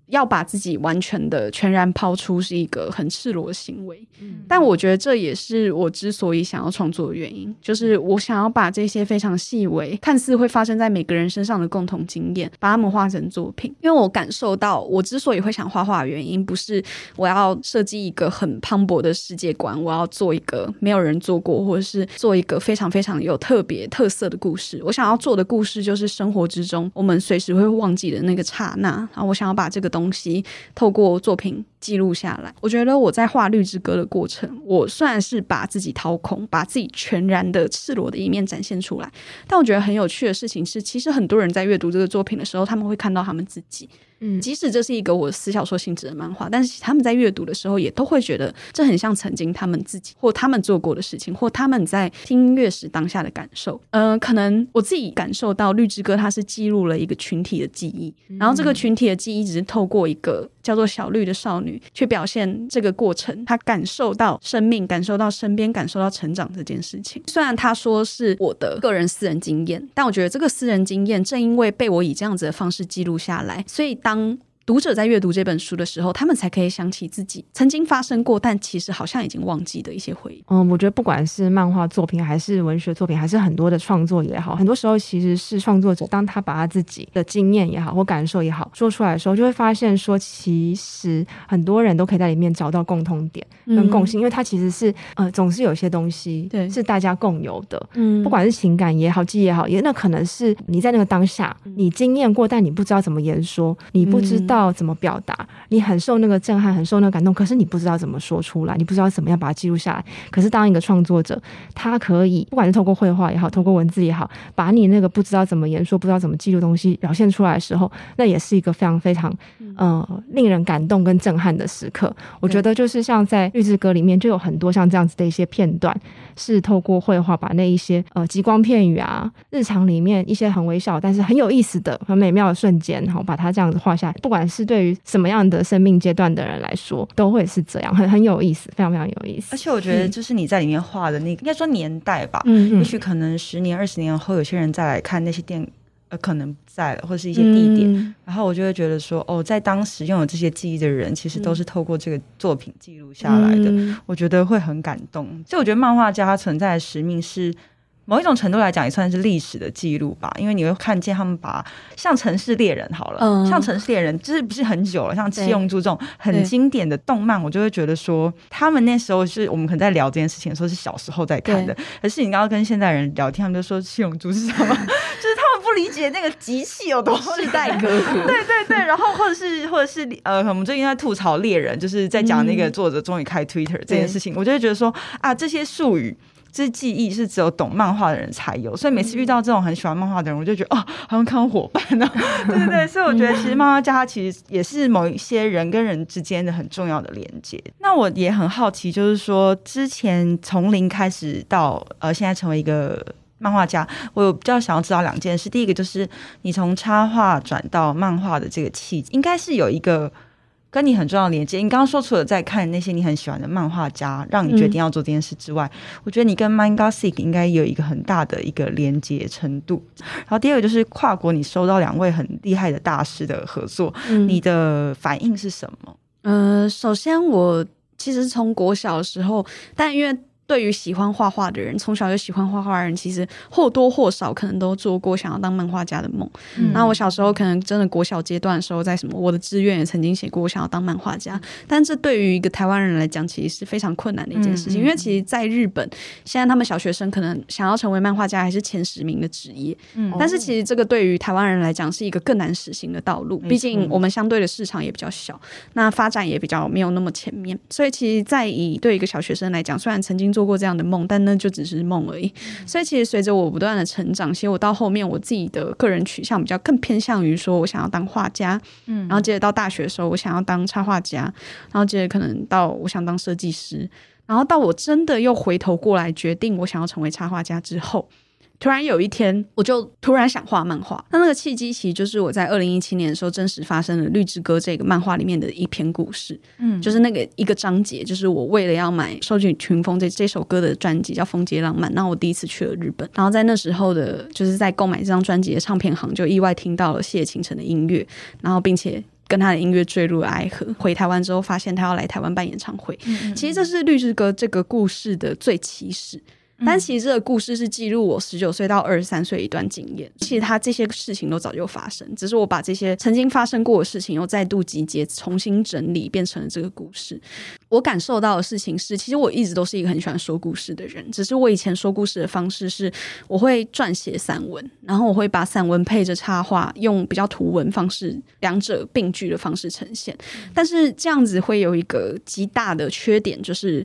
要把自己完全的全然抛出是一个很赤裸的行为，嗯，但我觉得这也是我之所以想要创作的原因，就是我想要把这些非常细微、看似会发生在每个人身上的共同经验，把它们画成作品。因为我感受到，我之所以会想画画的原因，不是我要设计一个很磅礴的世界观，我要做一个没有人做过，或者是做一个非常非常有特别特色的故事。我想要做的故事就是生活之中我们随时会忘记的那个刹那。然后我想要把这个东西透过作品记录下来，我觉得我在画《绿之歌》的过程，我算是把自己掏空，把自己全然的赤裸的一面展现出来。但我觉得很有趣的事情是，其实很多人在阅读这个作品的时候，他们会看到他们自己。嗯，即使这是一个我私小说性质的漫画，但是他们在阅读的时候也都会觉得这很像曾经他们自己或他们做过的事情，或他们在听音乐时当下的感受。嗯、呃，可能我自己感受到《绿之歌》它是记录了一个群体的记忆，然后这个群体的记忆只是透过一个叫做小绿的少女去表现这个过程，她感受到生命，感受到身边，感受到成长这件事情。虽然她说是我的个人私人经验，但我觉得这个私人经验正因为被我以这样子的方式记录下来，所以当读者在阅读这本书的时候，他们才可以想起自己曾经发生过，但其实好像已经忘记的一些回忆。嗯，我觉得不管是漫画作品，还是文学作品，还是很多的创作也好，很多时候其实是创作者当他把他自己的经验也好或感受也好说出来的时候，就会发现说，其实很多人都可以在里面找到共通点跟共性，嗯、因为它其实是呃，总是有些东西对是大家共有的。嗯，不管是情感也好，记忆也好，也那可能是你在那个当下你经验过，但你不知道怎么言说，你不知道。知道怎么表达，你很受那个震撼，很受那个感动，可是你不知道怎么说出来，你不知道怎么样把它记录下来。可是当一个创作者，他可以不管是透过绘画也好，透过文字也好，把你那个不知道怎么言说、不知道怎么记录东西表现出来的时候，那也是一个非常非常呃令人感动跟震撼的时刻。我觉得就是像在《绿之歌》里面，就有很多像这样子的一些片段，是透过绘画把那一些呃极光片语啊，日常里面一些很微小但是很有意思的、很美妙的瞬间，然后把它这样子画下来，不管。是对于什么样的生命阶段的人来说，都会是这样，很很有意思，非常非常有意思。而且我觉得，就是你在里面画的那个，应该说年代吧，嗯，也许可能十年、二十年后，有些人再来看那些电，呃，可能不在了，或是一些地点，嗯、然后我就会觉得说，哦，在当时拥有这些记忆的人，其实都是透过这个作品记录下来的，嗯、我觉得会很感动。所以我觉得漫画家他存在的使命是。某一种程度来讲，也算是历史的记录吧，因为你会看见他们把像《城市猎人》好了，嗯、像《城市猎人》就是不是很久了，像《七龙珠》这种很经典的动漫，我就会觉得说，他们那时候是我们可能在聊这件事情的时候是小时候在看的，可是你刚刚跟现代人聊天，他们就说《七龙珠》是什么，(laughs) 就是他们不理解那个机器有多世代隔阂，(laughs) 对对对，然后或者是或者是呃，我们最近在吐槽猎人，就是在讲那个作者终于开 Twitter 这件事情，我就会觉得说啊，这些术语。这记忆是只有懂漫画的人才有，所以每次遇到这种很喜欢漫画的人，我就觉得哦，好像看到伙伴呢、(laughs) 啊，对对对，所以我觉得其实漫画家他其实也是某一些人跟人之间的很重要的连接。那我也很好奇，就是说之前从零开始到呃现在成为一个漫画家，我有比较想要知道两件事。第一个就是你从插画转到漫画的这个契机，应该是有一个。跟你很重要的连接，你刚刚说除了在看那些你很喜欢的漫画家，让你决定要做这件事之外，嗯、我觉得你跟 Mangasick 应该有一个很大的一个连接程度。然后第二个就是跨国，你收到两位很厉害的大师的合作，嗯、你的反应是什么？呃，首先我其实从国小的时候，但因为。对于喜欢画画的人，从小就喜欢画画的人，其实或多或少可能都做过想要当漫画家的梦。嗯、那我小时候可能真的国小阶段的时候，在什么我的志愿也曾经写过我想要当漫画家，但这对于一个台湾人来讲，其实是非常困难的一件事情。嗯、因为其实，在日本，现在他们小学生可能想要成为漫画家还是前十名的职业。嗯、但是其实这个对于台湾人来讲是一个更难实行的道路，毕竟我们相对的市场也比较小，那发展也比较没有那么前面。所以其实，在以对一个小学生来讲，虽然曾经做过这样的梦，但那就只是梦而已。所以其实随着我不断的成长，其实我到后面我自己的个人取向比较更偏向于说我想要当画家，嗯，然后接着到大学的时候我想要当插画家，然后接着可能到我想当设计师，然后到我真的又回头过来决定我想要成为插画家之后。突然有一天，我就突然想画漫画。那那个契机其实就是我在二零一七年的时候真实发生的《绿之歌》这个漫画里面的一篇故事。嗯，就是那个一个章节，就是我为了要买《收集群风》这这首歌的专辑叫《风街浪漫》，那我第一次去了日本。然后在那时候的，就是在购买这张专辑的唱片行，就意外听到了谢晴晨的音乐，然后并且跟他的音乐坠入了爱河。回台湾之后，发现他要来台湾办演唱会。嗯，其实这是《绿之歌》这个故事的最起始。但其实这个故事是记录我十九岁到二十三岁一段经验。其实他这些事情都早就发生，只是我把这些曾经发生过的事情又再度集结、重新整理，变成了这个故事。我感受到的事情是，其实我一直都是一个很喜欢说故事的人，只是我以前说故事的方式是，我会撰写散文，然后我会把散文配着插画，用比较图文方式，两者并举的方式呈现。但是这样子会有一个极大的缺点，就是。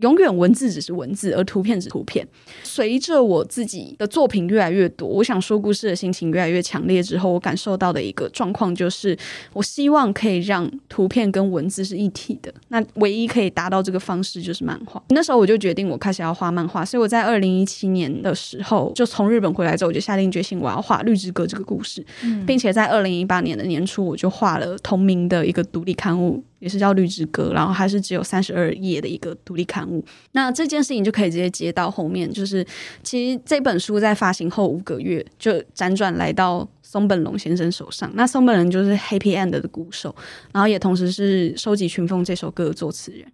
永远文字只是文字，而图片只是图片。随着我自己的作品越来越多，我想说故事的心情越来越强烈之后，我感受到的一个状况就是，我希望可以让图片跟文字是一体的。那唯一可以达到这个方式就是漫画。那时候我就决定，我开始要画漫画。所以我在二零一七年的时候，就从日本回来之后，我就下定决心我要画《绿之歌》这个故事，并且在二零一八年的年初，我就画了同名的一个独立刊物。也是叫《绿之歌》，然后还是只有三十二页的一个独立刊物。那这件事情就可以直接接到后面，就是其实这本书在发行后五个月就辗转来到松本龙先生手上。那松本人就是 Happy End 的鼓手，然后也同时是收集群风这首歌的作词人。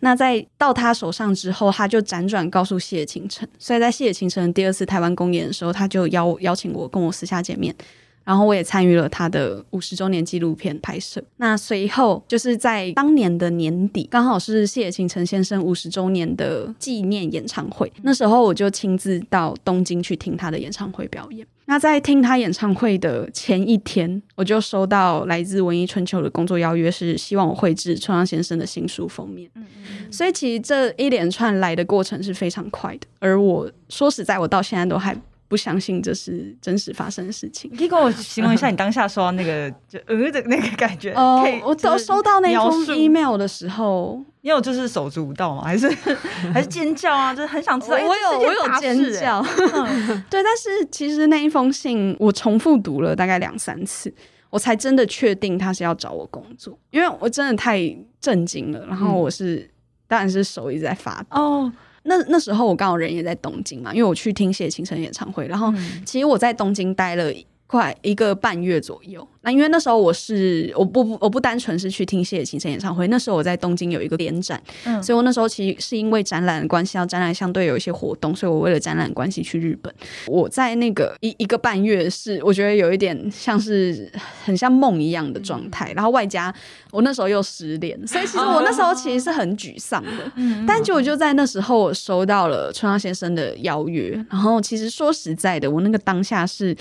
那在到他手上之后，他就辗转告诉谢晴辰，所以在谢晴辰第二次台湾公演的时候，他就邀邀请我跟我私下见面。然后我也参与了他的五十周年纪录片拍摄。那随后就是在当年的年底，刚好是谢晴辰先生五十周年的纪念演唱会。那时候我就亲自到东京去听他的演唱会表演。那在听他演唱会的前一天，我就收到来自文艺春秋的工作邀约，是希望我绘制村上先生的新书封面。嗯嗯。所以其实这一连串来的过程是非常快的。而我说实在，我到现在都还。不相信这是真实发生的事情。你可以跟我形容一下你当下收到那个就呃的那个感觉？哦，我都收到那封 email 的时候，你有就是手足无蹈吗？还是还是尖叫啊？就是很想知道。我有我有尖叫。(laughs) 对，但是其实那一封信我重复读了大概两三次，我才真的确定他是要找我工作，因为我真的太震惊了。然后我是当然是手一直在发抖。哦。那那时候我刚好人也在东京嘛，因为我去听谢晴辰演唱会，然后其实我在东京待了快一个半月左右。那因为那时候我是我不不我不单纯是去听谢晴辰演唱会，那时候我在东京有一个联展，嗯，所以我那时候其实是因为展览的关系，要展览相对有一些活动，所以我为了展览关系去日本。我在那个一一个半月是我觉得有一点像是很像梦一样的状态，嗯，然后外加我那时候又失恋，所以其实我那时候其实是很沮丧的。嗯，但就我就在那时候我收到了春上先生的邀约，然后其实说实在的，我那个当下是。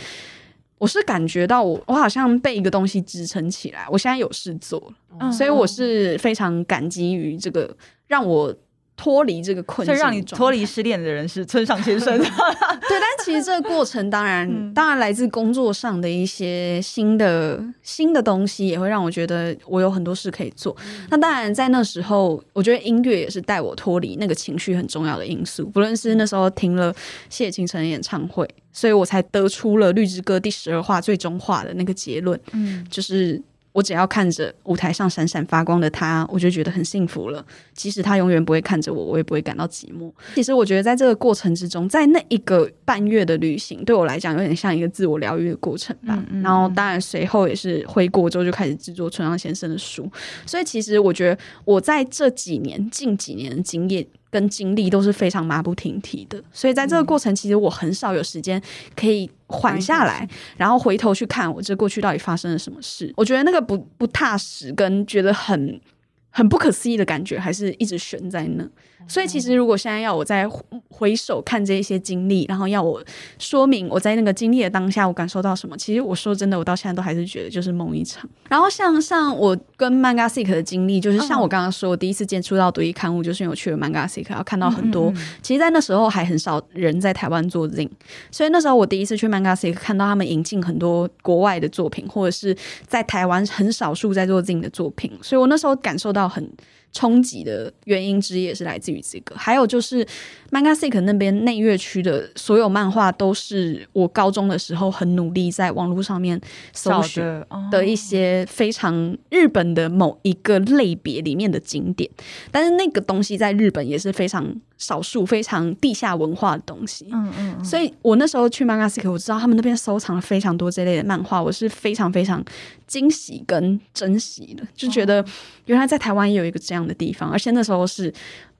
我是感觉到我我好像被一个东西支撑起来，我现在有事做，嗯，所以我是非常感激于这个让我脱离这个困境，所以让你脱离失恋的人是村上先生。(laughs) 对，但其实这个过程当然，嗯，当然来自工作上的一些新的新的东西，也会让我觉得我有很多事可以做。嗯，那当然在那时候，我觉得音乐也是带我脱离那个情绪很重要的因素。不论是那时候听了谢晴辰的演唱会。所以我才得出了《绿之歌》第十二话最终话的那个结论，嗯，就是我只要看着舞台上闪闪发光的他，我就觉得很幸福了。即使他永远不会看着我，我也不会感到寂寞。其实我觉得在这个过程之中，在那一个半月的旅行，对我来讲有点像一个自我疗愈的过程吧。嗯嗯。然后当然随后也是回国之后就开始制作村上先生的书。所以其实我觉得我在这几年近几年的经验。跟经历都是非常马不停蹄的，所以在这个过程，其实我很少有时间可以缓下来，然后回头去看我这过去到底发生了什么事。我觉得那个不不踏实，跟觉得很很不可思议的感觉，还是一直悬在那。所以其实，如果现在要我再回首看这一些经历，然后要我说明我在那个经历的当下，我感受到什么，其实我说真的，我到现在都还是觉得就是梦一场。然后像像我跟 Mangasick 的经历，就是像我刚刚说，我第一次接触到独立刊物，就是因为我去了 Mangasick，然后看到很多。嗯嗯嗯，其实，在那时候还很少人在台湾做 Zine，所以那时候我第一次去 Mangasick，看到他们引进很多国外的作品，或者是在台湾很少数在做 Zine 的作品，所以我那时候感受到很。冲击的原因之一也是来自于这个，还有就是 Mangasick 那边内越区的所有漫画都是我高中的时候很努力在网络上面搜寻的一些非常日本的某一个类别里面的景点，但是那个东西在日本也是非常。少数非常地下文化的东西，嗯嗯，嗯，所以我那时候去 Mangasick，我知道他们那边收藏了非常多这类的漫画，我是非常非常惊喜跟珍惜的，就觉得原来在台湾也有一个这样的地方，而且那时候是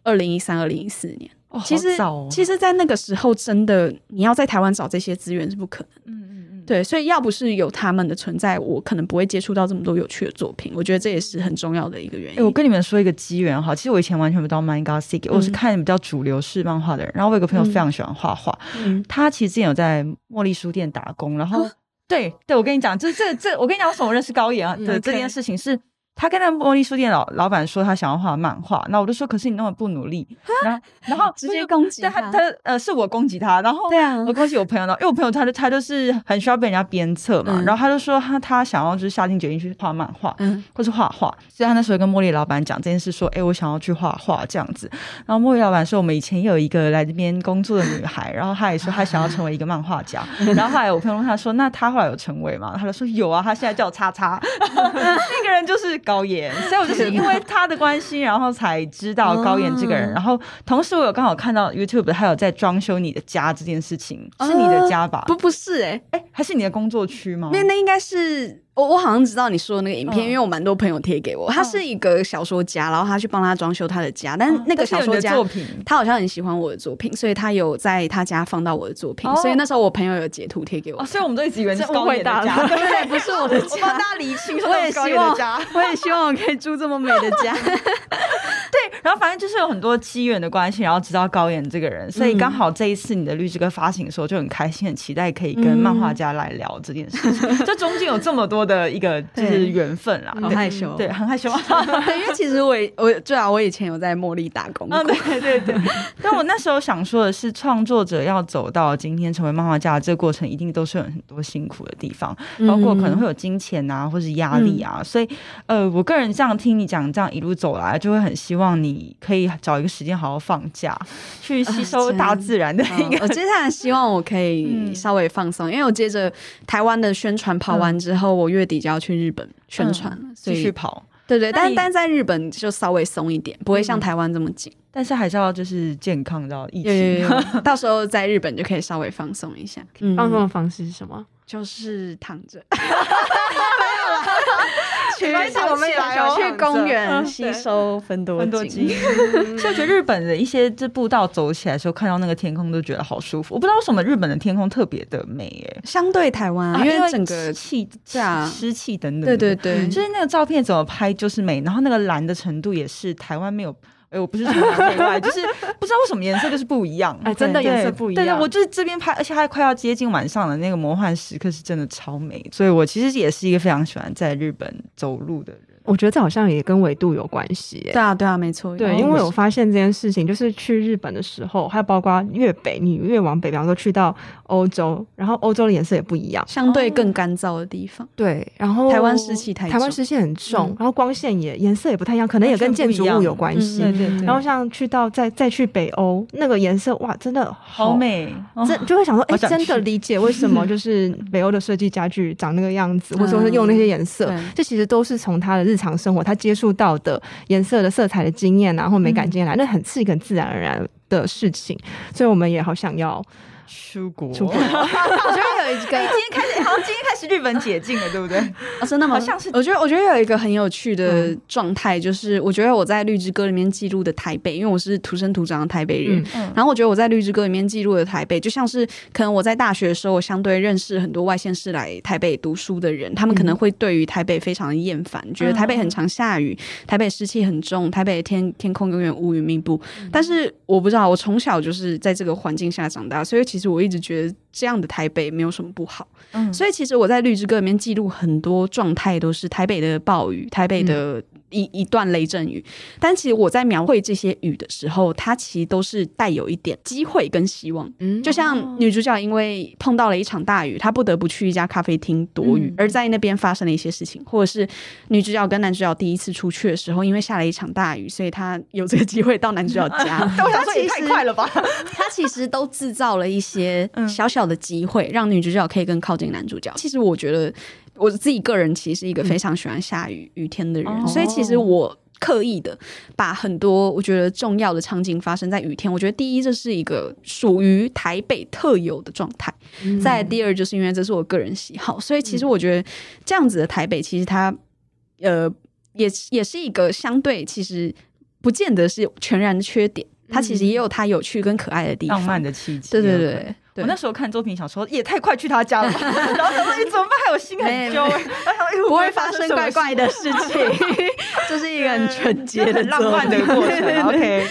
二零一三、二零一四年，哦，其实，哦，其实，在那个时候，真的你要在台湾找这些资源是不可能，嗯嗯。对，所以要不是有他们的存在，我可能不会接触到这么多有趣的作品。我觉得这也是很重要的一个原因。欸、我跟你们说一个机缘哈，其实我以前完全不知道 Mangasick，我是看比较主流式漫画的人。然后我有个朋友非常喜欢画画，嗯、他其实之前有在茉莉书店打工。然后，对对，我跟你讲，就是这这，我跟你讲，为什么我认识高岩啊的这件事情是。他跟那茉莉书店老老板说他想要画漫画，那我就说可是你那么不努力，然后然后直接攻击他，他呃是我攻击他，然后对啊，我攻击我朋友呢，因为我朋友他就他就是很需要被人家鞭策嘛，嗯、然后他就说他他想要就是下定决心去画漫画，嗯，或是画画，所以他那时候跟茉莉老板讲这件事，说哎、欸、我想要去画画这样子，然后茉莉老板说我们以前也有一个来这边工作的女孩，然后他也说他想要成为一个漫画家，(laughs) 然后后来我朋友问他说那他后来有成为吗？他就说有啊，他现在叫叉叉 (laughs) (laughs) 那个人就是。高岩，所以我就是因为他的关系，然后才知道高岩这个人。然后同时，我有刚好看到 YouTube，他有在装修你的家这件事情，是你的家吧？不，不是，哎，哎，还是你的工作区吗？那那应该是。我我好像知道你说的那个影片，因为我蛮多朋友贴给我。他是一个小说家，然后他去帮他装修他的家，但那个小说家作品，他好像很喜欢我的作品，所以他有在他家放到我的作品。所以那时候我朋友有截图贴给我，所以我们都一直以为是高妍的家，对，(laughs) 不是我的家。大家理清，(laughs) 我也希望，我也希望我可以住这么美的家。(laughs) 对，然后反正就是有很多机缘的关系，然后知道高远这个人，所以刚好这一次你的律师哥发行的时候就很开心，很期待可以跟漫画家来聊这件事情。这中间有这么多的一个。就是缘分啦，很害羞，对，很害羞。(laughs) 对，因为其实我我最好我以前有在茉莉打工过，对对对。但我那时候想说的是，创作者要走到今天成为漫画家，这个过程一定都是有很多辛苦的地方，包括可能会有金钱啊，或是压力啊。所以，呃，我个人这样听你讲，这样一路走来，就会很希望你可以找一个时间好好放假，(laughs) 去吸收大自然的一个。我接下来希望我可以 (laughs) 稍微放松，因为我接着台湾的宣传跑完之后，我月底就要去日本宣传，继续跑，对对，但但在日本就稍微松一点，不会像台湾这么紧，但是还是要就是健康到疫情，(laughs) 到时候在日本就可以稍微放松一下。放松的方式是什么？就是躺着。(laughs) (laughs) 去我们有去公园吸收分多精，所以我觉得日本的一些这步道走起来的时候，看到那个天空都觉得好舒服。我不知道为什么日本的天空特别的美，哎，相对台湾，因为整个气啊、湿气等等，对对对，就是那个照片怎么拍就是美，然后那个蓝的程度也是台湾没有。哎，我不是说南到外，就是不知道为什么颜色就是不一样。哎，真的颜色不一样。对对，我就是这边拍，而且还快要接近晚上的那个魔幻时刻是真的超美，所以我其实也是一个非常喜欢在日本走路的人。我觉得这好像也跟纬度有关系。对啊，对啊，没错。对，因为我发现这件事情，就是去日本的时候，还有包括越北，你越往北，比方说去到欧洲，然后欧洲的颜色也不一样，相对更干燥的地方。对，然后台湾湿气太重，台湾湿气很重，然后光线也颜色也不太一样，可能也跟建筑物有关系。对对对。然后像去到再再去北欧，那个颜色哇，真的好美，真就会想说，哎，真的 (laughs) 理解为什么就是北欧的设计家具长那个样子，或者说是用那些颜色，这其实都是从它的日常生活，他接。接触到的颜色的色彩的经验啊，或美感经验来，那很是一个很自然而然的事情，所以我们也好想要出国，出国。(laughs) 我觉得有一个，今天开始，好像今天开始日本解禁了，对不对？(laughs) 哦，真的吗？好像是。我觉得，我觉得有一个很有趣的状态，就是我觉得我在《绿之歌》里面记录的台北，因为我是土生土长的台北人。嗯。然后我觉得我在《绿之歌》里面记录的台北，就像是可能我在大学的时候，我相对认识很多外县市来台北读书的人，他们可能会对于台北非常的厌烦，觉得台北很常下雨，台北湿气很重，台北的天天空永远乌云密布。但是我不知道，我从小就是在这个环境下长大，所以其实我一直觉得这样的台北没有什么不好。嗯，所以其实我在绿之歌里面记录很多状态，都是台北的暴雨，台北的。一一段雷阵雨，但其实我在描绘这些雨的时候，它其实都是带有一点机会跟希望。嗯，就像女主角因为碰到了一场大雨，她不得不去一家咖啡厅躲雨，嗯，而在那边发生了一些事情，或者是女主角跟男主角第一次出去的时候，因为下了一场大雨，所以她有这个机会到男主角家。我想说也太快了吧？他其实都制造了一些小小的机会，让女主角可以更靠近男主角。其实我觉得。我自己个人其实是一个非常喜欢下雨、嗯、雨天的人，哦，所以其实我刻意的把很多我觉得重要的场景发生在雨天。我觉得第一，这是一个属于台北特有的状态；嗯、再第二，就是因为这是我个人喜好，所以其实我觉得这样子的台北，其实它呃也也是一个相对其实不见得是全然的缺点，它其实也有它有趣跟可爱的地方，浪漫的气质。对对对。我那时候看作品，想说也太快去他家了吧，(laughs) 然后他说你怎么办？还有心很揪，不会发生怪怪的事情，(laughs) 这是一个很纯洁很浪漫的过程。(laughs) OK，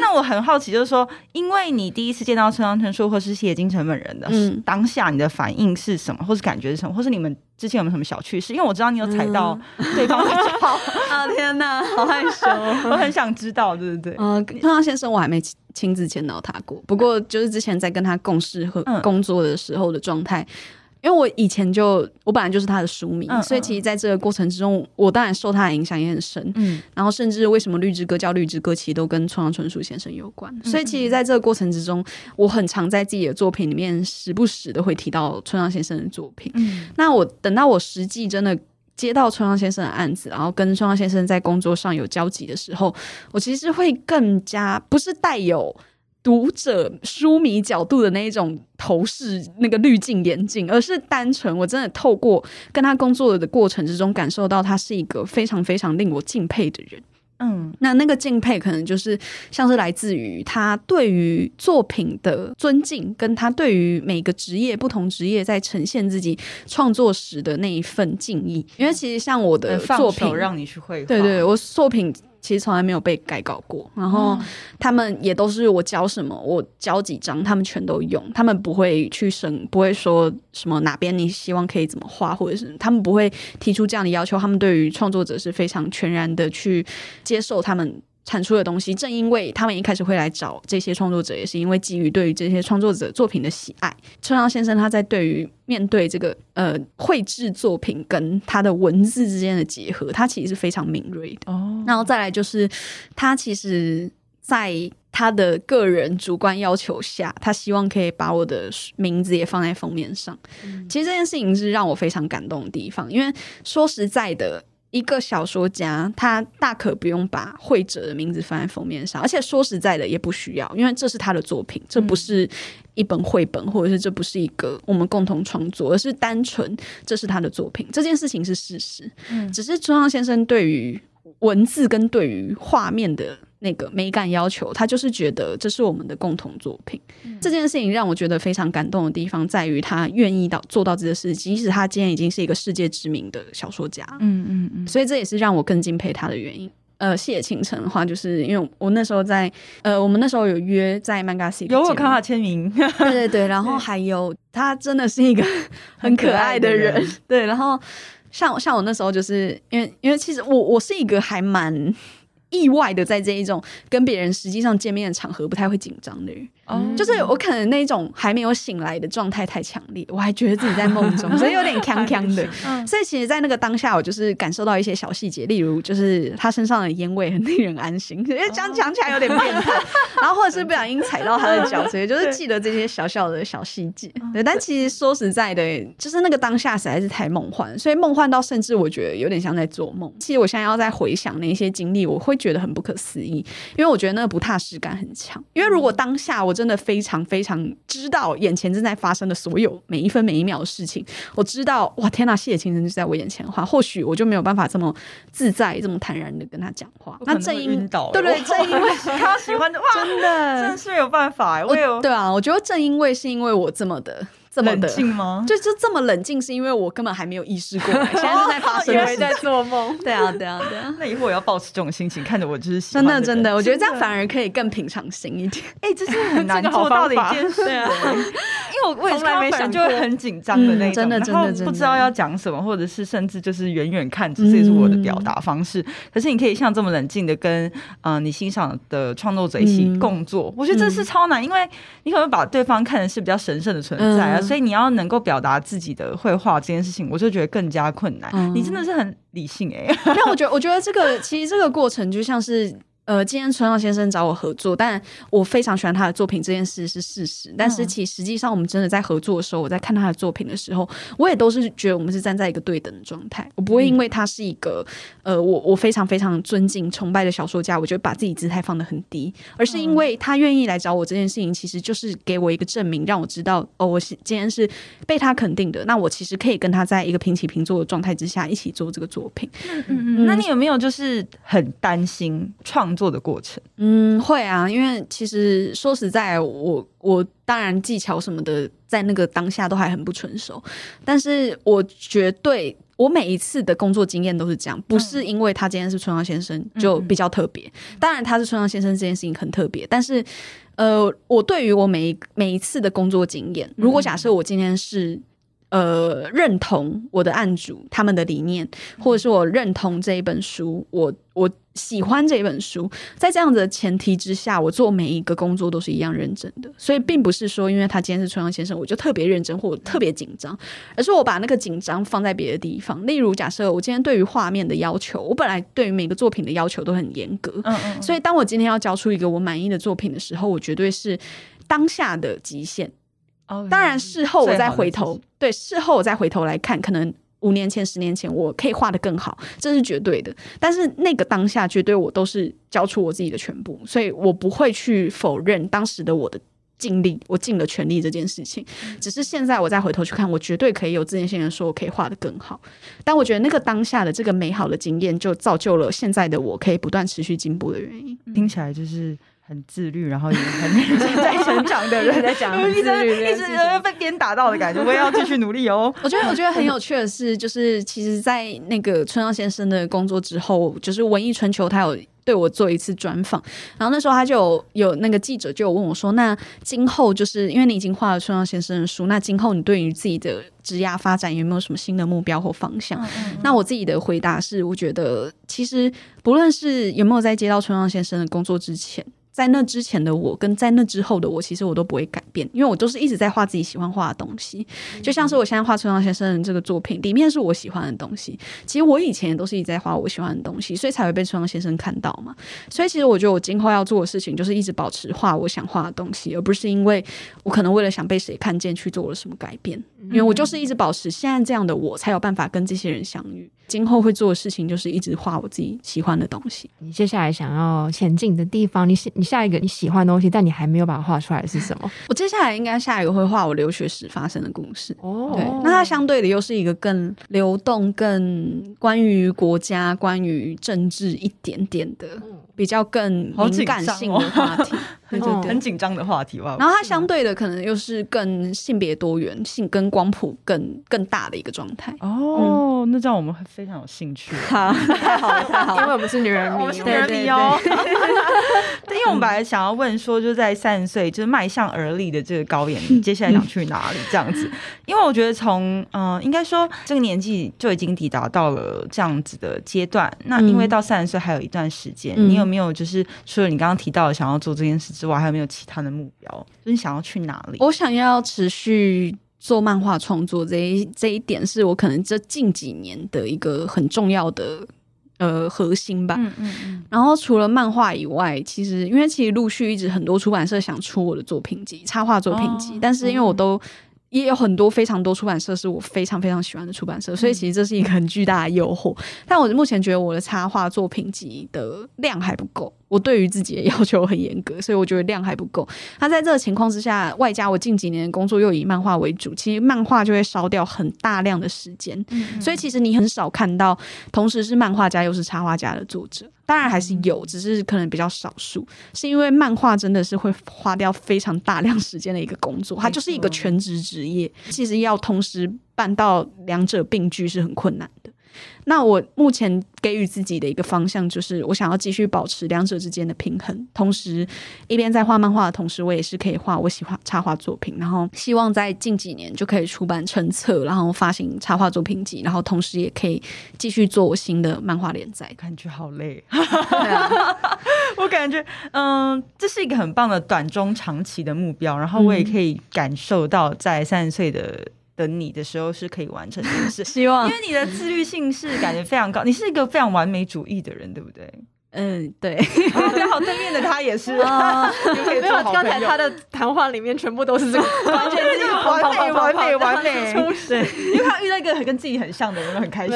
那我很好奇，就是说，因为你第一次见到村上春树或是谢金城本人的，嗯，当下你的反应是什么，或是感觉是什么，或是你们之前有没有什么小趣事？因为我知道你有踩到对方的脚。啊天哪，好害羞，我很想知道，对不对？嗯，村上先生我还没亲自见到他过，不过就是之前在跟他共事和工作的时候的状态，嗯，因为我以前就我本来就是他的书迷，嗯，所以其实在这个过程之中，我当然受他的影响也很深，嗯，然后甚至为什么绿之歌叫绿之歌，其实都跟村上春树先生有关，嗯，所以其实在这个过程之中，我很常在自己的作品里面时不时的会提到村上先生的作品，嗯，那我等到我实际真的。接到村上先生的案子，然后跟村上先生在工作上有交集的时候，我其实会更加不是带有读者书迷角度的那一种头饰那个滤镜眼镜，而是单纯我真的透过跟他工作的过程之中，感受到他是一个非常非常令我敬佩的人。嗯，那那个敬佩可能就是像是来自于他对于作品的尊敬，跟他对于每个职业、不同职业在呈现自己创作时的那一份敬意。因为其实像我的作品，让你去绘画，对对，我作品。其实从来没有被改稿过，然后他们也都是我教什么，我教几张，他们全都用，他们不会去审，不会说什么哪边你希望可以怎么画，或者是他们不会提出这样的要求，他们对于创作者是非常全然的去接受他们。产出的东西，正因为他们一开始会来找这些创作者，也是因为基于对于这些创作者作品的喜爱。村上先生他在对于面对这个呃绘制作品跟他的文字之间的结合，他其实是非常敏锐的。哦，然后再来就是他其实在他的个人主观要求下，他希望可以把我的名字也放在封面上。嗯，其实这件事情是让我非常感动的地方，因为说实在的。一个小说家，他大可不用把会者的名字放在封面上，而且说实在的，也不需要，因为这是他的作品，这不是一本绘本，或者是这不是一个我们共同创作，而是单纯这是他的作品，这件事情是事实。嗯，只是村上先生对于文字跟对于画面的。那个美感要求，他就是觉得这是我们的共同作品。嗯、这件事情让我觉得非常感动的地方，在于他愿意到做到这个事，即使他今天已经是一个世界知名的小说家。嗯嗯嗯，所以这也是让我更敬佩他的原因。呃，细野晴臣的话，就是因为我那时候在呃，我们那时候有约在 Manga City，有我看他签名，对对对，然后还有他真的是一个很可爱的人，人对，然后像像我那时候就是因为因为其实我我是一个还蛮。意外的，在这一种跟别人实际上见面的场合，不太会紧张的人。嗯、就是我可能那种还没有醒来的状态太强烈，我还觉得自己在梦中，所以有点 (laughs) 锵锵的。嗯、所以其实，在那个当下，我就是感受到一些小细节，例如就是他身上的烟味很令人安心，(laughs) 因为这样讲起来有点变态。然后或者是不小心踩到他的脚，所以就是记得这些小小的小细节。对，但其实说实在的，就是那个当下实在是太梦幻，所以梦幻到甚至我觉得有点像在做梦。其实我现在要再回想那些经历，我会觉得很不可思议，因为我觉得那个不踏实感很强。因为如果当下我我真的非常非常知道眼前正在发生的所有每一分每一秒的事情。我知道，哇，天呐，谢青春就在我眼前的话，或许我就没有办法这么自在、这么坦然的跟他讲话。那正因对对，正因为 (laughs) 他喜欢的，哇，(laughs) 真的真是没有办法哎，我有对啊，我觉得正因为是因为我这么的。这么冷静吗？(laughs) 就就这么冷静，是因为我根本还没有意识过来，(laughs) 现在是在发生，以为在做梦。(laughs) 对啊，对啊，对啊。那以后我要保持这种心情，看着我就是真的真的，我觉得这样反而可以更平常心一点。哎，这是很难做到的一件事啊。因为我我从来没想，就会很紧张的那种，真的真的不知道要讲什么，或者是甚至就是远远看着，这也是我的表达方式。可是你可以像这么冷静的跟嗯你欣赏的创作者一起共作，我觉得这是超难，因为你可能把对方看的是比较神圣的存在啊，所以你要能够。表达自己的绘画这件事情，我就觉得更加困难。嗯、你真的是很理性哎、欸，那我觉得，我觉得这个其实这个过程就像是。呃，今天春阳先生找我合作，但我非常喜欢他的作品，这件事是事实。但是其实实际上，我们真的在合作的时候，我在看他的作品的时候，我也都是觉得我们是站在一个对等的状态。我不会因为他是一个呃，我我非常非常尊敬、崇拜的小说家，我就把自己姿态放得很低，而是因为他愿意来找我这件事情，其实就是给我一个证明，让我知道哦，我是今天是被他肯定的。那我其实可以跟他在一个平起平坐的状态之下一起做这个作品。嗯嗯嗯。那你有没有就是很担心创作的过程？嗯，会啊，因为其实说实在，我我当然技巧什么的，在那个当下都还很不成熟，但是我绝对，我每一次的工作经验都是这样，不是因为他今天是春阳先生就比较特别，嗯、当然他是春阳先生这件事情很特别，但是呃，我对于我每一每一次的工作经验，如果假设我今天是。呃，认同我的案主他们的理念，或者是我认同这一本书，我我喜欢这一本书，在这样子的前提之下，我做每一个工作都是一样认真的。所以，并不是说因为他今天是春阳先生，我就特别认真或特别紧张，而是我把那个紧张放在别的地方。例如，假设我今天对于画面的要求，我本来对于每个作品的要求都很严格，嗯嗯，所以当我今天要交出一个我满意的作品的时候，我绝对是当下的极限。当然，事后我再回头，对，事后我再回头来看，可能五年前、十年前我可以画得更好，这是绝对的。但是那个当下，绝对我都是交出我自己的全部，所以我不会去否认当时的我的尽力，我尽了全力这件事情。只是现在我再回头去看，我绝对可以有自信心的说，我可以画得更好。但我觉得那个当下的这个美好的经验，就造就了现在的我可以不断持续进步的原因。听起来就是。很自律，然后也很在成长的人 (laughs) 在讲，(laughs) 一直一直被鞭打到的感觉，我也要继续努力哦。(laughs) 我觉得，我觉得很有趣的是，就是其实，在那个村上先生的工作之后，就是文艺春秋，他有对我做一次专访，然后那时候他就有，有那个记者就有问我说：“那今后就是因为你已经画了村上先生的书，那今后你对于自己的职业发展有没有什么新的目标或方向？”嗯嗯嗯，那我自己的回答是，我觉得其实不论是有没有在接到村上先生的工作之前。在那之前的我，跟在那之后的我，其实我都不会改变，因为我都是一直在画自己喜欢画的东西。就像是我现在画春上先生的这个作品，里面是我喜欢的东西。其实我以前也都是一直在画我喜欢的东西，所以才会被春上先生看到嘛。所以其实我觉得我今后要做的事情，就是一直保持画我想画的东西，而不是因为我可能为了想被谁看见去做了什么改变。因为我就是一直保持现在这样的我，才有办法跟这些人相遇。今后会做的事情就是一直画我自己喜欢的东西。你接下来想要前进的地方，你你下一个你喜欢的东西，但你还没有把它画出来是什么？我接下来应该下一个会画我留学时发生的故事。哦，对，那它相对的又是一个更流动、更关于国家、关于政治一点点的。比较更敏感性的话题，(laughs) 对对对，很紧张的话题吧。然后它相对的可能又是更性别多元性、跟光谱更更大的一个状态。哦，那这样我们非常有兴趣。好，太好了，太好了，因为我们是女人迷，我们是女人迷哦。对，(laughs) 因为我们本来想要问说，就在三十岁就是迈向而立的这个高妍，(laughs) 接下来想去哪里这样子？因为我觉得从嗯，应该说这个年纪就已经抵达到了这样子的阶段。那因为到三十岁还有一段时间，你有。有没有就是除了你刚刚提到的想要做这件事之外，还有没有其他的目标？就是你想要去哪里？我想要持续做漫画创作，这一这一点是我可能这近几年的一个很重要的呃核心吧。嗯嗯嗯。然后除了漫画以外，其实因为其实陆续一直很多出版社想出我的作品集，插画作品集，哦、但是因为我都。也有很多非常多出版社是我非常非常喜欢的出版社，所以其实这是一个很巨大的诱惑。(laughs) 但我目前觉得我的插画作品集的量还不够。我对于自己的要求很严格，所以我觉得量还不够。那在这个情况之下，外加我近几年的工作又以漫画为主，其实漫画就会烧掉很大量的时间。嗯、所以其实你很少看到同时是漫画家又是插画家的作者，当然还是有，只是可能比较少数。是因为漫画真的是会花掉非常大量时间的一个工作，它就是一个全职职业。其实要同时办到两者并居是很困难的。那我目前给予自己的一个方向就是，我想要继续保持两者之间的平衡，同时一边在画漫画的同时，我也是可以画我喜欢插画作品，然后希望在近几年就可以出版成册，然后发行插画作品集，然后同时也可以继续做我新的漫画连载。感觉好累，我感觉嗯，这是一个很棒的短中长期的目标，然后我也可以感受到在三十岁的。等你的时候是可以完成这件事，(laughs) 希望，因为你的自律性是感觉非常高，你是一个非常完美主义的人，对不对？嗯，对，比较好对面的他也是，(laughs) 啊、(laughs) 没有刚才他的谈话里面全部都是这个，(laughs) 完全是完美、完美、完美，对，因为他遇到一个很跟自己很像的人，很开心。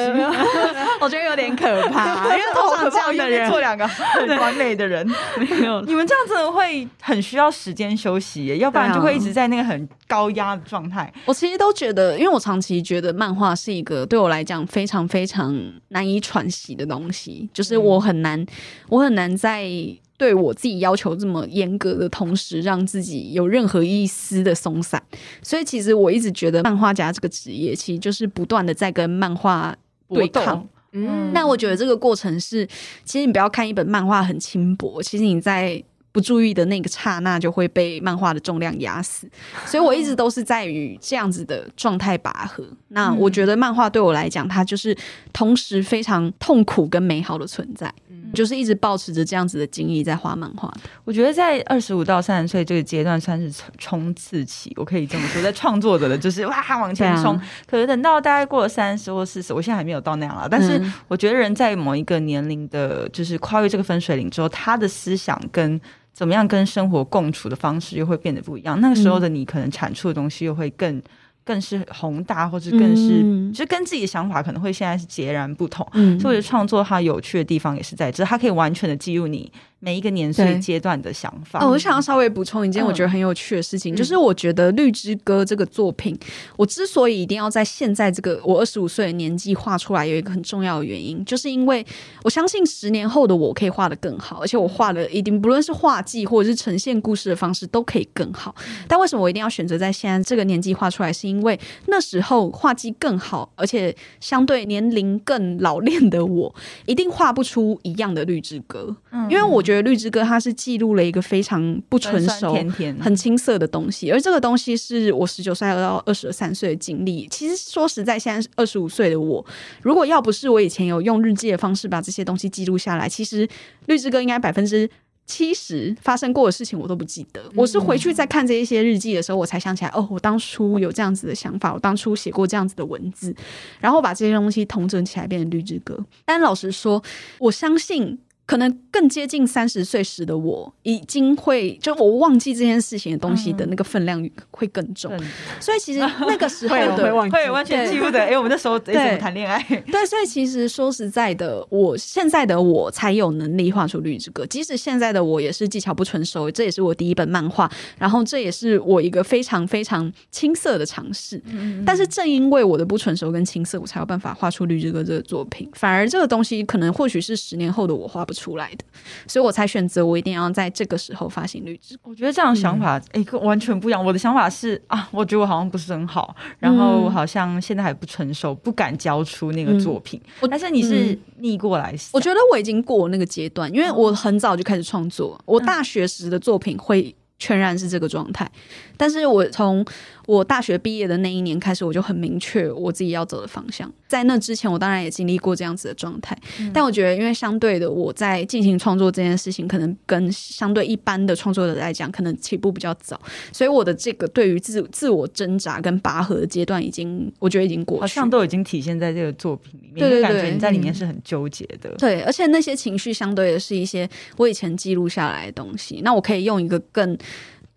我觉得有点可怕，因为通常这样的人做两个很完美的人，没有，你们这样子会很需要时间休息，要不然就会一直在那个很高压的状态。我其实都觉得，因为我长期觉得漫画是一个对我来讲非常非常难以喘息的东西，就是我很难。我很难在对我自己要求这么严格的同时，让自己有任何一丝的松散。所以，其实我一直觉得漫画家这个职业，其实就是不断的在跟漫画对抗。嗯，那我觉得这个过程是，其实你不要看一本漫画很轻薄，其实你在。不注意的那个刹那，就会被漫画的重量压死。(laughs) 所以我一直都是在于这样子的状态拔河。那我觉得漫画对我来讲，它就是同时非常痛苦跟美好的存在。就是一直保持着这样子的经历在画漫画。我觉得在二十五到三十岁这个阶段算是冲刺期，我可以这么说，在创作者的就是哇往前冲。啊、可是等到大概过了三十或四十，我现在还没有到那样了。但是我觉得人在某一个年龄的，就是跨越这个分水岭之后，他的思想跟怎么样跟生活共处的方式又会变得不一样。那个时候的你，可能产出的东西又会更。更是宏大，或者更是，嗯、就跟自己的想法可能会现在是截然不同。嗯、所以我觉得创作它有趣的地方也是在这，它可以完全的记录你。每一个年岁阶段的想法。哦，我想要稍微补充一件我觉得很有趣的事情，嗯、就是我觉得《绿之歌》这个作品，我之所以一定要在现在这个我二十五岁的年纪画出来，有一个很重要的原因，就是因为我相信十年后的我可以画的更好，而且我画的一定不论是画技或者是呈现故事的方式都可以更好。但为什么我一定要选择在现在这个年纪画出来？是因为那时候画技更好，而且相对年龄更老练的我，一定画不出一样的《绿之歌》。嗯，因为我。觉得《绿之歌》它是记录了一个非常不成熟、甜甜很青涩的东西，而这个东西是我十九岁到二十三岁的经历。其实说实在，现在二十五岁的我，如果要不是我以前有用日记的方式把这些东西记录下来，其实《绿之歌》应该百分之七十发生过的事情我都不记得。我是回去再看这一些日记的时候，我才想起来，哦，我当初有这样子的想法，我当初写过这样子的文字，然后把这些东西统整起来变成《绿之歌》。但老实说，我相信。可能更接近三十岁时的我，已经会就我忘记这件事情的东西的那个分量会更重，嗯、所以其实 (laughs) 那个时候的会，完全记不得。哎、欸，我们那时候怎么谈恋爱？对，所以其实说实在的，我现在的我才有能力画出绿之歌。即使现在的我也是技巧不成熟，这也是我第一本漫画，然后这也是我一个非常非常青涩的尝试。嗯、但是正因为我的不成熟跟青涩，我才有办法画出绿之歌这个作品。反而这个东西可能或许是十年后的我画不。出来的，所以我才选择我一定要在这个时候发行绿植。我觉得这样的想法，哎、嗯，完全不一样。我的想法是啊，我觉得我好像不是很好，然后我好像现在还不成熟，不敢交出那个作品。嗯、但是你是逆过来，我觉得我已经过那个阶段，因为我很早就开始创作。我大学时的作品会全然是这个状态，但是我从。我大学毕业的那一年开始，我就很明确我自己要走的方向。在那之前，我当然也经历过这样子的状态，嗯、但我觉得，因为相对的，我在进行创作这件事情，可能跟相对一般的创作者来讲，可能起步比较早，所以我的这个对于自自我挣扎跟拔河的阶段，已经我觉得已经过去，好像都已经体现在这个作品里面。对对对，感觉你在里面是很纠结的。对，而且那些情绪相对的是一些我以前记录下来的东西，那我可以用一个更。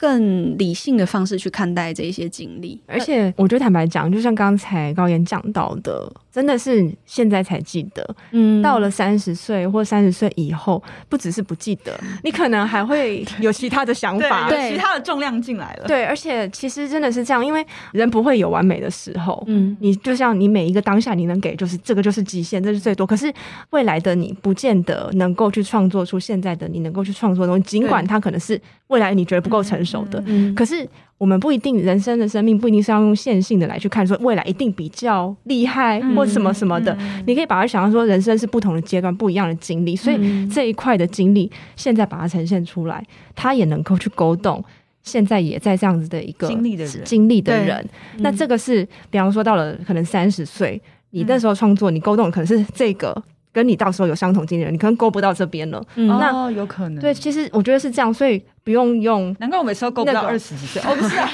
更理性的方式去看待这一些经历。而且，我觉得坦白讲，就像刚才高岩讲到的，真的是现在才记得。嗯，到了三十岁或三十岁以后，不只是不记得，你可能还会有其他的想法，对，有其他的重量进来了。对，而且其实真的是这样，因为人不会有完美的时候。嗯，你就像你每一个当下，你能给就是这个就是极限，这是最多。可是未来的你，不见得能够去创作出现在的你能够去创作的东西，尽管它可能是未来你觉得不够成熟的。嗯，嗯，可是我们不一定，人生的生命不一定是要用线性的来去看，说未来一定比较厉害或什么什么的。嗯，你可以把它想象说，人生是不同的阶段，不一样的经历，所以这一块的经历，现在把它呈现出来，它也能够去勾动现在也在这样子的一个经历的人，经历的人。那这个是，比方说到了可能三十岁，你那时候创作，你勾动可能是这个。跟你到时候有相同经历的人，你可能勾不到这边了。嗯，那有可能。对，其实我觉得是这样，所以不用用。难怪我每次都勾不到二十几岁。(laughs) 哦，不是，啊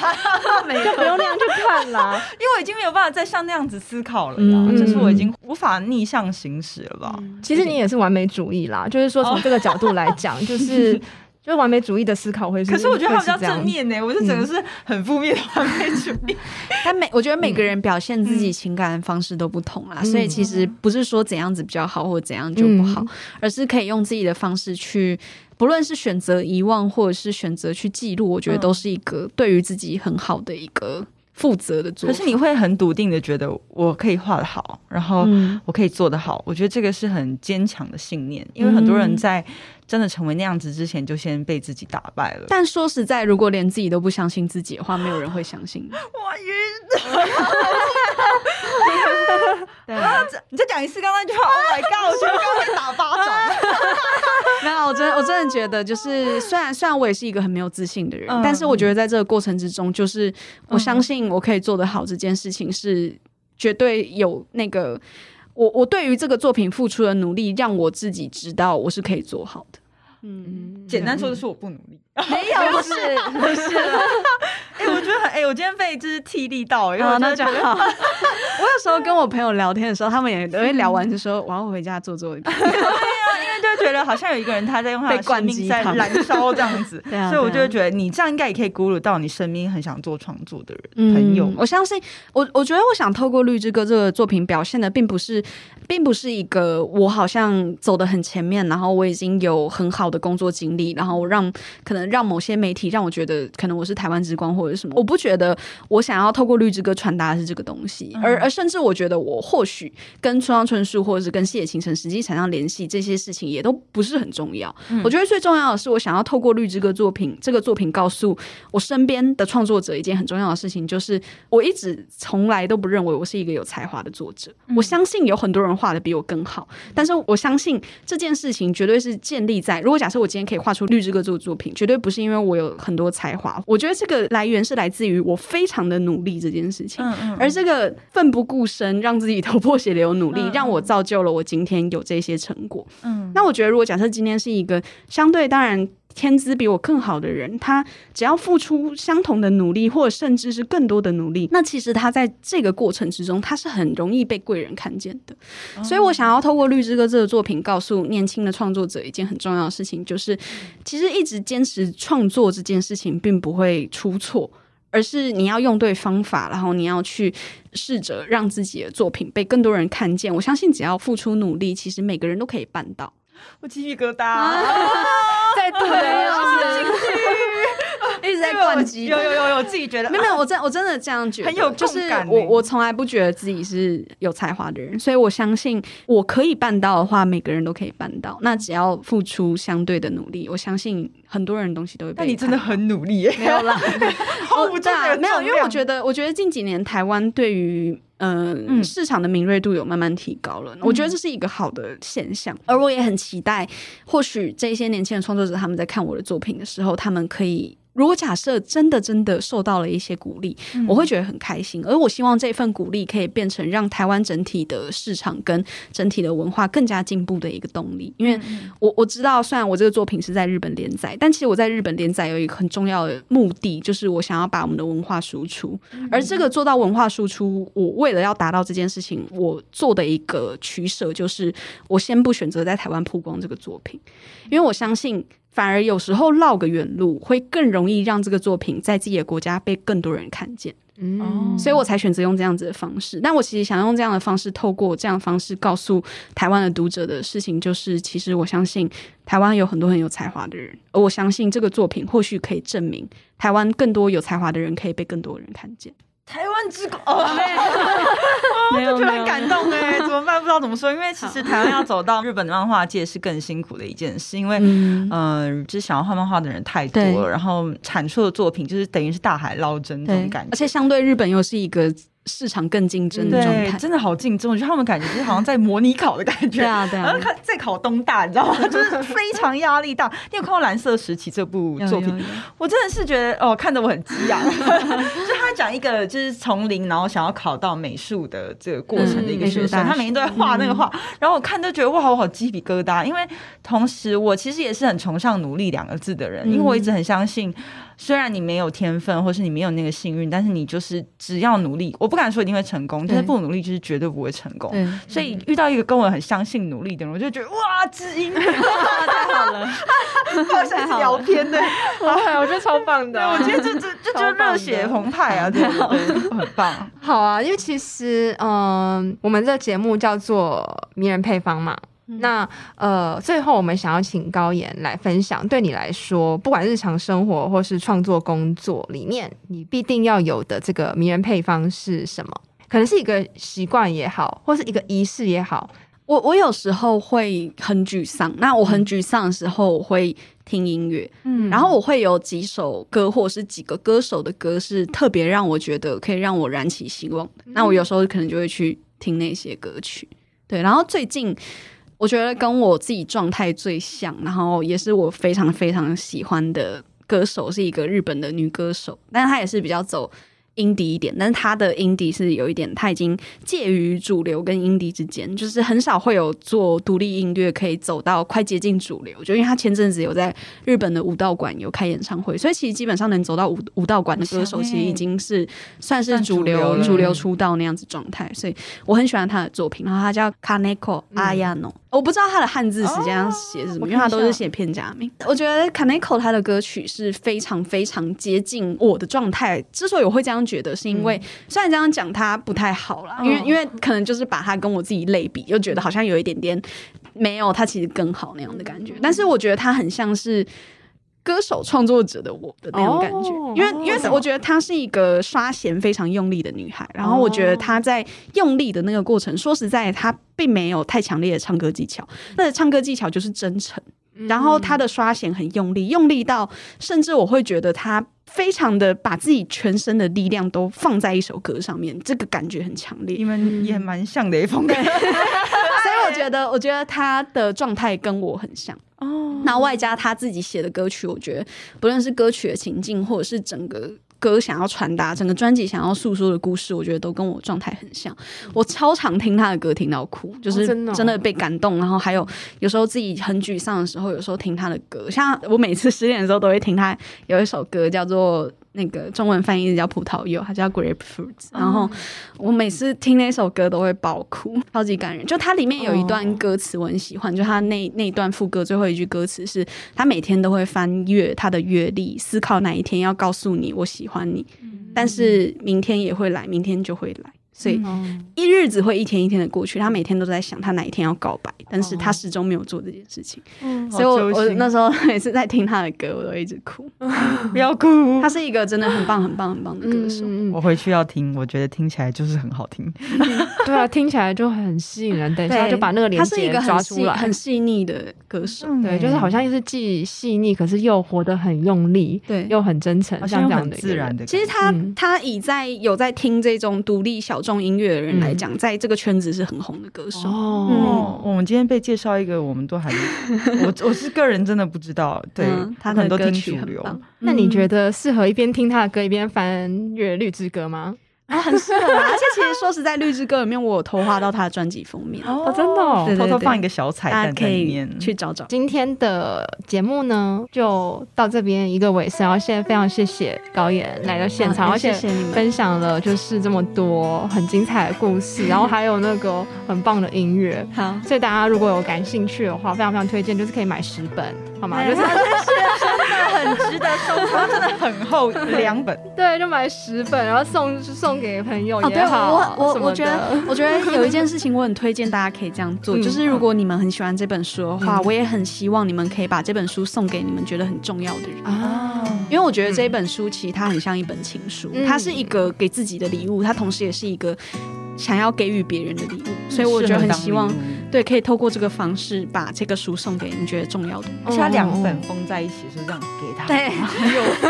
就不用那样去看啦，(laughs) 因为我已经没有办法再像那样子思考了呀。就是我已经无法逆向行驶了吧？其实你也是完美主义啦，就是说从这个角度来讲，就是。(laughs) 就完美主义的思考会是，可是我觉得他比较正面呢、欸。我是整个是很负面的完美主义。(laughs) 但每我觉得每个人表现自己情感的方式都不同啦，嗯、所以其实不是说怎样子比较好或怎样就不好，嗯、而是可以用自己的方式去，不论是选择遗忘或者是选择去记录，我觉得都是一个对于自己很好的一个负责的做。可是你会很笃定的觉得我可以画的好，然后我可以做得好。我觉得这个是很坚强的信念，因为很多人在。真的成为那样子之前，就先被自己打败了。但说实在，如果连自己都不相信自己的话，没有人会相信。(laughs) 我晕。(laughs) 对，你再讲一次刚刚那句话。Oh my god！我觉得刚刚被打巴掌。(laughs) 没有，我真的我真的觉得，就是虽然虽然我也是一个很没有自信的人，嗯、但是我觉得在这个过程之中，就是我相信我可以做得好这件事情，是绝对有那个。我我对于这个作品付出的努力，让我自己知道我是可以做好的。嗯，简单说就是我不努力，没有，不是 (laughs) 不是。哎、欸，我觉得很哎、欸，我今天被就是替力到，因为我觉得好。(laughs) 我有时候跟我朋友聊天的时候，他们也都会聊完就说我要回家做作品。(laughs) 就觉得好像有一个人他在用他的生命在燃烧这样子，(laughs) 所以我就会觉得你这样应该也可以鼓舞到你身边很想做创作的人朋友。我相信我，我觉得我想透过《绿之歌》这个作品表现的，并不是，并不是一个我好像走的很前面，然后我已经有很好的工作经历，然后让可能让某些媒体让我觉得可能我是台湾之光或者什么。我不觉得我想要透过《绿之歌》传达的是这个东西，而而甚至我觉得我或许跟村上春树或者是跟细野晴臣实际产生联系这些事情。也都不是很重要。嗯、我觉得最重要的是，我想要透过《绿之歌》作品这个作品，告诉我身边的创作者一件很重要的事情，就是我一直从来都不认为我是一个有才华的作者。嗯、我相信有很多人画的比我更好，但是我相信这件事情绝对是建立在，如果假设我今天可以画出《绿之歌》这个作品，绝对不是因为我有很多才华。我觉得这个来源是来自于我非常的努力这件事情。嗯嗯。而这个奋不顾身，让自己头破血流努力，嗯、(laughs) 让我造就了我今天有这些成果。嗯。那我觉得，如果假设今天是一个相对当然天资比我更好的人，他只要付出相同的努力，或者甚至是更多的努力，那其实他在这个过程之中，他是很容易被贵人看见的。所以我想要透过《绿之歌》这个作品，告诉年轻的创作者一件很重要的事情，就是其实一直坚持创作这件事情，并不会出错。而是你要用对方法，然后你要去试着让自己的作品被更多人看见。我相信，只要付出努力，其实每个人都可以办到。我鸡皮疙瘩，啊、再对 (laughs) (laughs) 一直在灌击，有有有有，自己觉得没 (laughs) 有没有，我真我真的这样觉得，很有就是我我从来不觉得自己是有才华的人，所以我相信我可以办到的话，每个人都可以办到。那只要付出相对的努力，我相信很多人东西都会被。但你真的很努力耶，没有啦，(laughs) 我对啊，没有，因为我觉得我觉得近几年台湾对于嗯市场的敏锐度有慢慢提高了，我觉得这是一个好的现象，而我也很期待，或许这些年轻的创作者他们在看我的作品的时候，他们可以。如果假设真的真的受到了一些鼓励，嗯、我会觉得很开心。而我希望这份鼓励可以变成让台湾整体的市场跟整体的文化更加进步的一个动力。因为我我知道，虽然我这个作品是在日本连载，但其实我在日本连载有一个很重要的目的，就是我想要把我们的文化输出。而这个做到文化输出，我为了要达到这件事情，我做的一个取舍就是，我先不选择在台湾曝光这个作品，因为我相信。反而有时候绕个远路，会更容易让这个作品在自己的国家被更多人看见。嗯，所以我才选择用这样子的方式。但我其实想用这样的方式，透过这样的方式告诉台湾的读者的事情，就是其实我相信台湾有很多很有才华的人，而我相信这个作品或许可以证明台湾更多有才华的人可以被更多人看见。台湾之光哦，(laughs) 没有，就觉得很感动哎，(laughs) 怎么办？不知道怎么说，因为其实台湾要走到日本的漫画界是更辛苦的一件事，因为嗯，呃、就是想要画漫画的人太多了，然后产出的作品就是等于是大海捞针这种感觉，而且相对日本又是一个。市场更竞争的状态，真的好竞争。我觉得他们感觉就是好像在模拟考的感觉，对啊，对啊。然后看在考东大，你知道吗？就是非常压力大。(laughs) 你有看过《蓝色时期》这部作品？我真的是觉得哦，看得我很激昂。(laughs) 就他讲一个就是从零，然后想要考到美术的这个过程的一个学生，嗯、他每天都在画那个画，嗯、然后我看都觉得哇，我好鸡皮疙瘩。因为同时，我其实也是很崇尚努力两个字的人，嗯、因为我一直很相信。虽然你没有天分，或是你没有那个幸运，但是你就是只要努力，我不敢说一定会成功，但是不努力就是绝对不会成功。所以遇到一个跟我很相信努力的人，我就觉得哇，知音 (laughs) (laughs) (laughs) 太好了，好像是聊天的，我觉得超棒的。我觉得这这这就热血澎湃啊，对对对，很棒。好啊，因为其实嗯，我们这节目叫做迷人配方嘛。那呃，最后我们想要请高岩来分享，对你来说，不管日常生活或是创作工作里面，你必定要有的这个迷人配方是什么？可能是一个习惯也好，或是一个仪式也好。我我有时候会很沮丧，那我很沮丧的时候，我会听音乐，嗯，然后我会有几首歌，或者是几个歌手的歌，是特别让我觉得可以让我燃起希望的。嗯，那我有时候可能就会去听那些歌曲，对。然后最近。我觉得跟我自己状态最像，然后也是我非常非常喜欢的歌手，是一个日本的女歌手，但是她也是比较走。indie 一点，但是他的 indie 是有一点，他已经介于主流跟 indie 之间，就是很少会有做独立音乐可以走到快接近主流。就因为他前阵子有在日本的武道馆有开演唱会，所以其实基本上能走到武武道馆的歌手，其实已经是算是主流主流出道那样子状态。所以我很喜欢他的作品，然后他叫 Kaneko Ayano，我不知道他的汉字实际上写是什么，因为他都是写片假名。我觉得 Kaneko 他的歌曲是非常非常接近我的状态。之所以我会这样。觉得是因为，虽然这样讲他不太好啦，因为因为可能就是把他跟我自己类比，又觉得好像有一点点没有他其实更好那样的感觉。但是我觉得他很像是歌手创作者的我的那种感觉，因为因为我觉得她是一个刷弦非常用力的女孩，然后我觉得她在用力的那个过程，说实在，她并没有太强烈的唱歌技巧，那个唱歌技巧就是真诚。然后她的刷弦很用力，用力到甚至我会觉得她。非常的把自己全身的力量都放在一首歌上面，这个感觉很强烈。你们也蛮像的风格，所以我觉得，我觉得他的状态跟我很像哦。那外加他自己写的歌曲，我觉得不论是歌曲的情境，或者是整个。歌想要传达整个专辑想要诉说的故事，我觉得都跟我状态很像。我超常听他的歌，听到哭，就是真的被感动。然后还有有时候自己很沮丧的时候，有时候听他的歌，像我每次失恋的时候都会听他有一首歌叫做。那个中文翻译是叫葡萄柚，它叫 grapefruits。然后我每次听那首歌都会爆哭，超级感人。就它里面有一段歌词我很喜欢，就它那那一段副歌最后一句歌词是：他每天都会翻阅他的阅历，思考哪一天要告诉你我喜欢你，但是明天也会来，明天就会来。所以一日子会一天一天的过去，他每天都在想他哪一天要告白，但是他始终没有做这件事情。嗯，所以我我那时候每次在听他的歌，我都一直哭。(laughs) 不要哭，他是一个真的很棒很棒很棒的歌手。我回去要听，我觉得听起来就是很好听。(laughs) 对啊，听起来就很吸引人。等一下就把那个连接抓出来，很细腻的歌手。对，就是好像又是既细腻，可是又活得很用力，对，又很真诚，像这样的自然的。其实他他已在有在听这种独立小。重音乐的人来讲，在这个圈子是很红的歌手。哦，我们今天被介绍一个，我们都还，(laughs) 我我是个人真的不知道。对，他很多歌曲很棒。那你觉得适合一边听他的歌一边翻阅《绿之歌》吗？啊，很适合。(laughs) 而且其实说实在，《绿之歌》里面我有偷画到他的专辑封面哦，真的，哦偷偷放一个小彩蛋在里面，去找找。今天的节目呢，就到这边一个尾声。然后现在非常谢谢高妍来到现场，而且分享了就是这么多很精彩的故事，然后还有那个很棒的音乐。好，所以大家如果有感兴趣的话，非常非常推荐，就是可以买十本，好吗？就是真的很值得收藏，真的很厚，两本。对，就买十本，然后送送给朋友也好。哦、对我我我觉得，我觉得有一件事情我很推荐大家可以这样做，(laughs) 就是如果你们很喜欢这本书的话，嗯、我也很希望你们可以把这本书送给你们觉得很重要的人啊。因为我觉得这本书其实它很像一本情书，嗯、它是一个给自己的礼物，它同时也是一个。想要给予别人的礼物，所以我觉得很希望，对，可以透过这个方式把这个书送给你觉得重要的。而且它两本封在一起，是这样给他，对，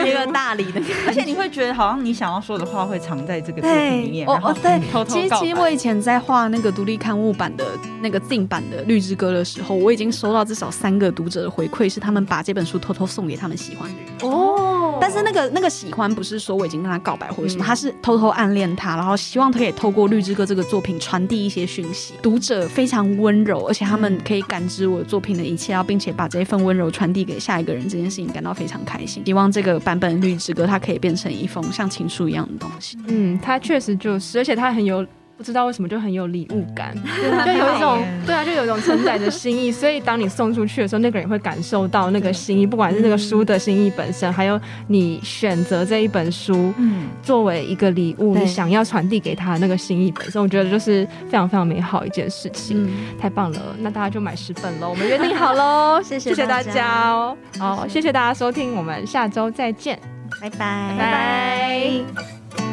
有一个大礼的。(laughs) 而且你会觉得好像你想要说的话会藏在这个作品里面。哦哦，对，其实其实我以前在画那个独立刊物版的那个 Zine 版的《绿之歌》的时候，我已经收到至少三个读者的回馈，是他们把这本书偷偷送给他们喜欢的人。哦，但是那个那个喜欢不是说我已经跟他告白或者什么，他是偷偷暗恋他，然后希望他可以透过《绿之歌》这个作品传递一些讯息，读者非常温柔，而且他们可以感知我作品的一切，然后并且把这份温柔传递给下一个人，这件事情感到非常开心。希望这个版本《绿之歌》它可以变成一封像情书一样的东西。嗯，它确实就是，而且它很有。不知道为什么就很有礼物感，(laughs) 就有一种对啊，就有一种承载着心意。所以当你送出去的时候，那个人会感受到那个心意，不管是那个书的心意本身，还有你选择这一本书作为一个礼物，你想要传递给他的那个心意本身，我觉得就是非常非常美好一件事情，太棒了！那大家就买十本喽，我们约定好喽，(laughs) 谢谢谢谢大家哦，好，谢谢大家收听，我们下周再见，拜拜。拜拜。